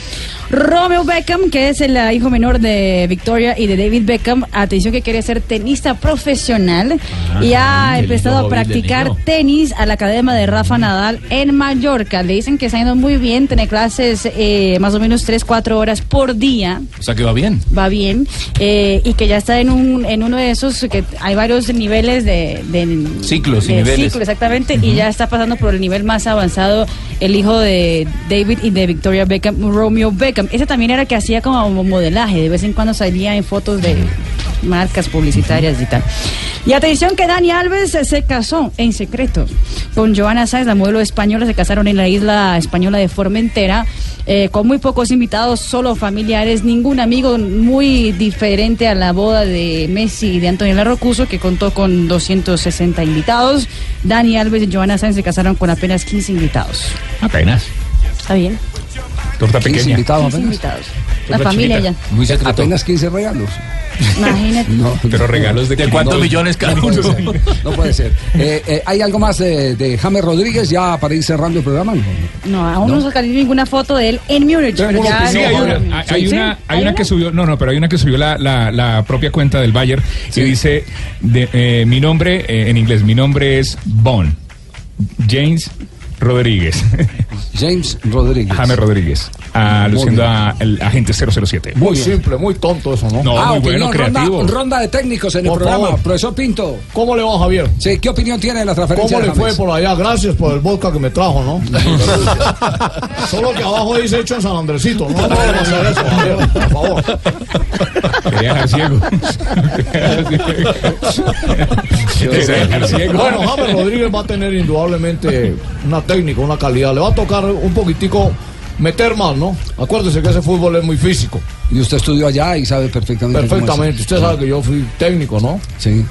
Romeo Beckham, que es el eh, hijo menor de Victoria y de David Beckham, atención que quiere ser tenista profesional y ha empezado a practicar tenis a la academia de Rafa Nadal en Mallorca. Le dicen que está yendo muy bien, tiene clases eh, más o menos 3, 4 horas por día O sea que va bien. va bien eh, y que ya está en un en uno de esos que hay varios niveles de, de- Ciclos y niveles. ciclo, exactamente y ya está pasando por el nivel más avanzado el hijo de David y de Victoria Beckham Romeo Beckham ese también era que hacía como modelaje de vez en cuando salía en fotos de marcas publicitarias y tal y atención que Dani Alves se casó en secreto con Joana Sáenz la modelo española se casaron en la isla española de Formentera eh, con muy pocos invitados, solo familiares, ningún amigo, muy diferente a la boda de Messi y de Antonio Rocuso, que contó con 260 invitados. Dani Alves y Joana Sáenz se casaron con apenas 15 invitados. Apenas. ¿Está bien? Torta 15 pequeña. invitados 15 apenas. invitados. La familia chiquita. ya. Muy. Apenas 15 regalos. Imagínate. No, Pero regalos de ¿De cuántos No, millones cada no puede uno? ser, No puede ser. Eh, eh, ¿Hay algo más de, de James Rodríguez ya para ir cerrando el programa? No, aún no, salió ninguna foto de él en Múnich. pero ya Sí, lo- hay una, hay- hay ¿Sí? una, hay una que subió, no, no, pero hay una que subió la, la, la propia cuenta del Bayern y dice, de, eh, mi nombre, eh, en inglés, mi nombre es Bon, James Rodríguez. James Rodríguez. James Rodríguez, aluciendo al agente 007. Muy simple, muy tonto eso, ¿no? No, Ah, muy bueno, creativo. Ronda, ronda de técnicos en el programa. favor. Profesor Pinto. ¿Cómo le va, Javier? Sí, ¿qué opinión tiene de la transferencia ¿Cómo de le fue por allá? Gracias por el vodka que me trajo, ¿no? Solo que abajo dice hecho en San Andresito. No, no, no, a hacer eso, Javier, por favor. Quería dejar ciego. Quería dejar ciego. Bueno, James Rodríguez va a tener indudablemente una técnica, una calidad. Le va a tocar un poquitico meter más, ¿no? Acuérdese que ese fútbol es muy físico. Y usted estudió allá y sabe perfectamente. cómo es. Perfectamente. Usted sabe que yo fui técnico, ¿no? Sí.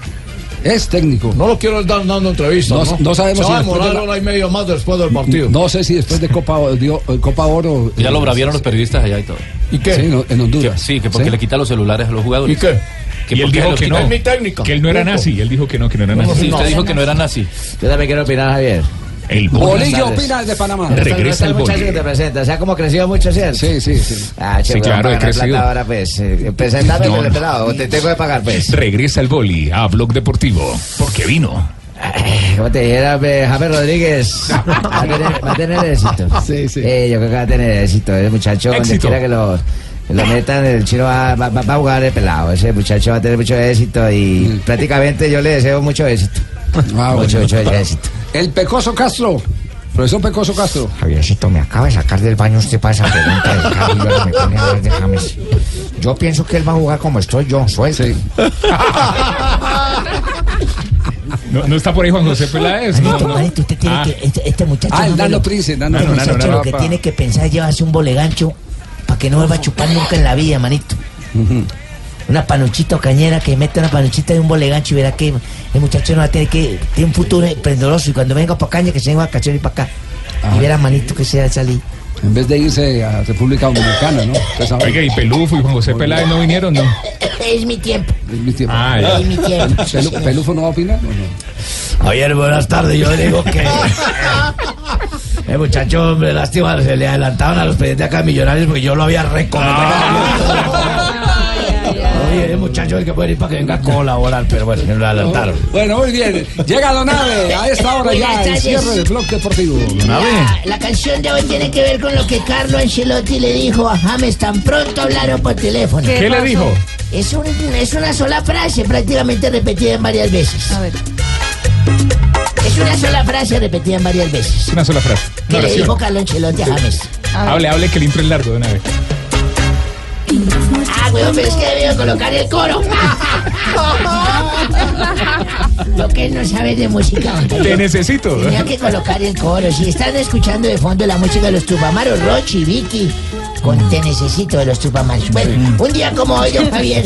Es técnico. No lo quiero dar dando entrevistas. No, No, no sabemos Se si va a después de demorar la- hora y media más después del partido. No sé si después de Copa, dio- eh, Copa Oro. Ya eh, lo braviaron los periodistas allá y todo. ¿Y qué? Sí, en Honduras. Que- sí, que porque ¿Sí? le quita los celulares a los jugadores. ¿Y qué? Que Y él porque dijo que no. Es mi técnica. Que él no era nazi. Él dijo que no, que no era nazi. Sí, usted dijo que no era nazi. Yo también quiero opinar, Javier. El Bolillo opina desde Panamá. Regresa el muchacho boli. que te presenta, o sea, como creció mucho, ¿cierto? Sí, sí, sí. Ah, che, Sí, claro, he crecido. ahora, pues. Eh, presentame No, con el pelado, te tengo que pagar, pues. Regresa el boli a Blog Deportivo. Porque vino. Ay, ¿Cómo te dijera, eh, James Rodríguez? Va a tener, va a tener éxito. Sí, sí. Eh, yo creo que va a tener éxito. Ese muchacho, donde Éxito. quiera que lo, lo metan, el chino va, va- va a jugar el pelado. Ese muchacho va a tener mucho éxito y prácticamente yo le deseo mucho éxito. Ah, mucho, mucho éxito. El Pecoso Castro. Profesor Pecoso Castro. Javiercito, me acaba de sacar del baño usted para esa pregunta y ahora me pone a hablar de James. Yo pienso que él va a jugar como estoy yo, suelto. No, no está por ahí Juan José Peláez. No, Manito, no. manito, usted tiene Ah. que, este, este muchacho... Ah, el Nano lo- Prince, Nano este lo que tiene que pensar es llevarse un bolegancho para que no vuelva a chupar nunca en la vida, manito. Una panuchita o cañera que meta una panuchita de un bolegancho y verá que el muchacho no va a tener que... Tiene un futuro esplendoroso y cuando venga para caña que se venga a vacaciones y para acá. Y verá, manito, que sea salir. En vez de irse a República Dominicana, ¿no? Sabe. Oiga, y Pelufo y Juan José Peláez no vinieron, ¿no? Es mi tiempo. Es mi tiempo. Ah, ya. Es mi tiempo. Pelu- ¿Pelufo no va a opinar? ¿O no? Javier, buenas tardes. Yo digo que. El muchacho, hombre, lástima, se le adelantaron a los presidentes acá millonarios porque yo lo había recomendado. Oye, el muchacho es el que puede ir para que venga a colaborar, pero bueno, me lo adelantaron. Bueno, muy bien. Llega Donave a esta hora ya, el cierre del blog deportivo. La, la canción de hoy tiene que ver con lo que Carlo Ancelotti le dijo a James tan pronto hablaron por teléfono. ¿Qué le dijo? Es, un- es una sola frase, prácticamente repetida en varias veces. A ver. Es una sola frase repetida en varias veces. Una sola frase. ¿Qué Una le dijo Carlo Ancelotti a James? Hable, hable que el intro es largo de una vez. Ah, weón, pero es que debió colocar el coro. Lo que él no sabe de música. Te necesito. Tenía que colocar el coro. Si están escuchando de fondo la música de los Tupamaros, Rochi, Vicky, con Te Necesito de los Tupamaros. Bueno, un día como hoy, don Javier,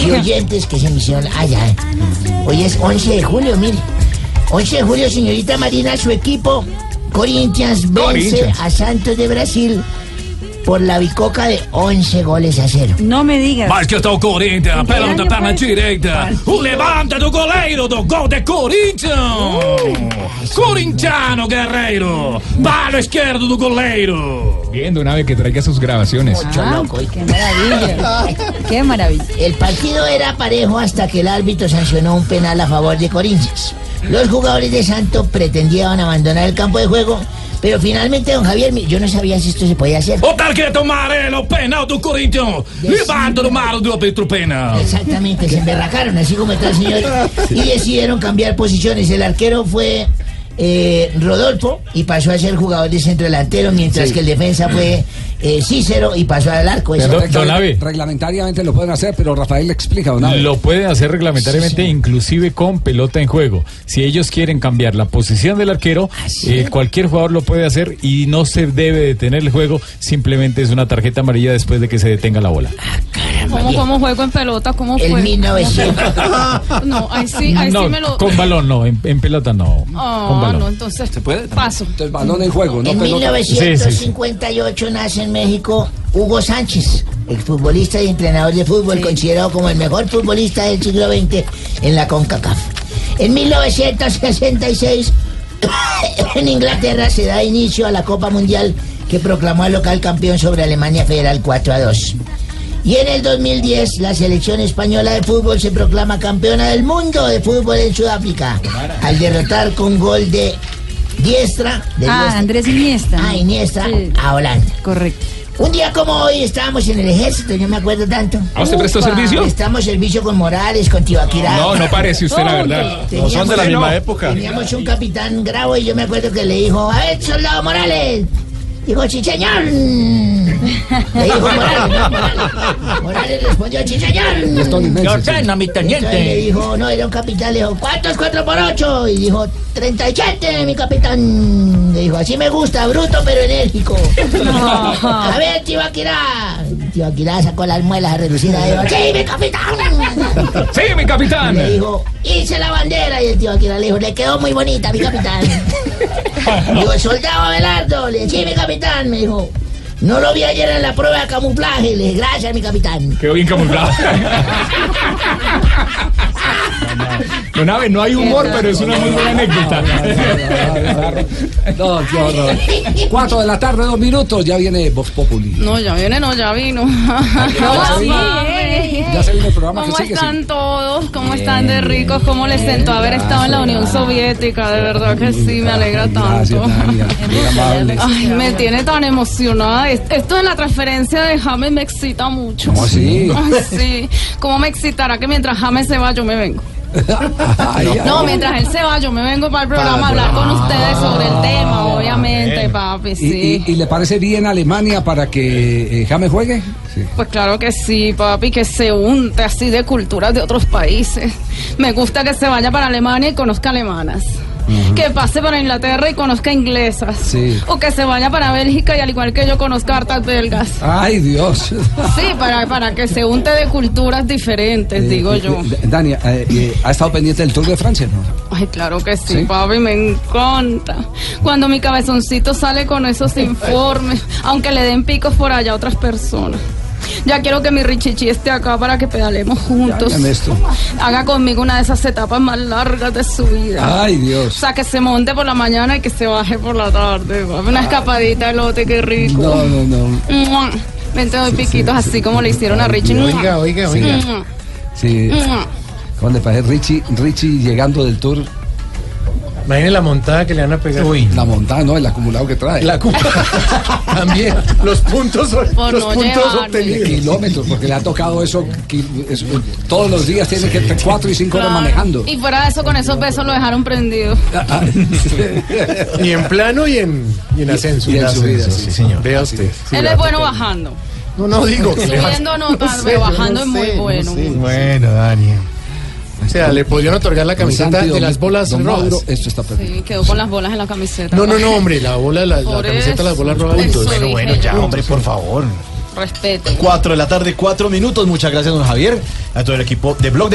y oyentes que se me hicieron allá. Hoy es 11 de julio, mire. 11 de julio, señorita Marina, su equipo, Corinthians, vence Corinthians. a Santos de Brasil por la bicoca de 11 goles a cero. No me digas. Mas que está o Corinthians, pelota año perna fue? direita. O levanta do goleiro do gol de Corinthians. Corintiano Guerreiro. Palo esquerdo do goleiro. Bien, de una vez que traiga sus grabaciones. Ah, qué maravilla. Qué maravilla. El partido era parejo hasta que el árbitro sancionó un penal a favor de Corinthians. Los jugadores de Santos pretendían abandonar el campo de juego, pero finalmente, don Javier, yo no sabía si esto se podía hacer. O tarjeta amarelo, penal do Corinthians. Levanta do mar do penal. Exactamente, se emberracaron, así como está el señor, y decidieron cambiar posiciones. El arquero fue eh, Rodolfo y pasó a ser jugador de centro delantero, mientras Sí. que el defensa fue eh, Cícero y pasó al arco. Eso- Pero Don- don Abe. Reglamentariamente lo pueden hacer, pero Rafael le explica, don Abe. Lo pueden hacer reglamentariamente, inclusive con pelota en juego. Si ellos quieren cambiar la posición del arquero, eh, cualquier jugador lo puede hacer y no se debe detener el juego. Simplemente es una tarjeta amarilla después de que se detenga la bola. ¿Cómo, cómo juego en pelota? ¿Cómo El fue? 1900. No, ahí sí, ahí no, sí me lo... con balón no, en, en pelota no. con Oh, balón. no, entonces ¿Se puede? paso. Entonces, balón en juego, no En pelota. 1958 nace en México Hugo Sánchez, exfutbolista y entrenador de fútbol, considerado como el mejor futbolista del siglo XX en la CONCACAF. En 1966, en Inglaterra se da inicio a la Copa Mundial que proclamó al local campeón sobre Alemania Federal 4 a 2. Y en el 2010, la selección española de fútbol se proclama campeona del mundo de fútbol en Sudáfrica, al derrotar con gol de diestra, de Ah, diestra. Andrés Iniesta. Ah, Iniesta Sí. a Holanda. Correcto. Un día como hoy estábamos en el ejército, yo me acuerdo tanto. ¿Ah, usted prestó servicio? Prestamos servicio con Morales, con Tibaquirá. No, no parece usted, la verdad. Teníamos- No son de la misma época. Teníamos un capitán gravo y yo me acuerdo que le dijo, a ver, soldado Morales, Dijo, sí, señor. Le dijo Morales, Morales. Morales respondió, sí, señor. ¿Qué ordena, mi Entonces le teniente? dijo, no, era un capitán, le dijo, ¿cuánto es 4 por 8? Y dijo, 37, mi capitán. Le dijo, así me gusta, bruto pero enérgico. A ver, Tibaquirá. Tibaquirá sacó las muelas a dijo, sí, mi capitán. Sí, mi capitán. Le dijo, hice la bandera. Y el Tibaquirá le dijo, le quedó muy bonita, mi capitán. Digo, el soldado Abelardo, le dije, sí, mi capitán. Me dijo, no lo vi ayer en la prueba de camuflaje. Le dije, gracias, mi capitán. Quedó bien camuflado. Don Abe, no hay humor, pero es una muy buena anécdota. No, qué horror. Cuatro de la tarde, dos minutos, ya viene Vox Populi. No, ya viene, no, ya vino. ya ¿Cómo vino. Ya se viene el programa que ¿Cómo sigue. están sí. todos? ¿Cómo están de ricos? ¿Cómo les sentó haber estado en la Unión Soviética? De verdad que sí, me alegra tanto. Ay, me tiene tan emocionada. Es- Esto de la transferencia de James me excita mucho. ¿Cómo así? Ay, sí. ¿Cómo me excitará que mientras James se va yo me vengo? No, mientras él se va yo me vengo para el programa a hablar con ustedes sobre el tema, obviamente, papi, ¿Y, sí. y- y le parece bien Alemania para que eh, James juegue? Sí. Pues claro que sí, papi, que se unte así de culturas de otros países. Me gusta que se vaya para Alemania y conozca alemanas. Que pase para Inglaterra y conozca inglesas. Sí. O que se vaya para Bélgica y al igual que yo conozca hartas belgas. Ay, Dios. Sí, para, para que se unte de culturas diferentes, digo Eh, yo. eh, Dani, eh, ¿ha estado pendiente del Tour de Francia? No? Ay, claro que sí, ¿Sí? papi, me encanta. Cuando mi cabezoncito sale con esos informes, aunque le den picos por allá a otras personas. Ya quiero que mi Richichi esté acá para que pedalemos juntos. Ya, Ernesto. Haga conmigo una de esas etapas más largas de su vida. Ay, O Dios. sea, que se monte por la mañana y que se baje por la tarde. Una escapadita de lote, qué rico. No, no, no. Mua. Ven, te doy piquitos así como le hicieron a Richie. Oiga, oiga, oiga. Sí. ¿Cómo le parece Richie, Richie llegando del Tour? Imagínese la montada que le van a pegar. La montada, no, el acumulado que trae. La También. Los puntos, Por los no puntos obtenidos. Kilómetros, porque le ha tocado eso, todos los días, tiene que entre cuatro y cinco horas Claro. manejando. Y fuera de eso, con esos besos lo dejaron prendido. Y en plano y en, y en ascenso. Y en subida, sí, señor. Vea usted. Él es bueno bajando. No, no digo Subiendo no sé, pero yo bajando no es muy no bueno. sé. Bueno, Dani. O sea, le podrían otorgar la camiseta de las bolas don rojas. Mauro, esto está perdido. Sí, quedó con las bolas en la camiseta. No, no, no, hombre, la bola, la, la camiseta de las bolas rojas. Bueno, bueno, ya, Hombre, por favor. Respeto. 4 de la tarde, 4 minutos. Muchas gracias, don Javier. A todo el equipo de Blog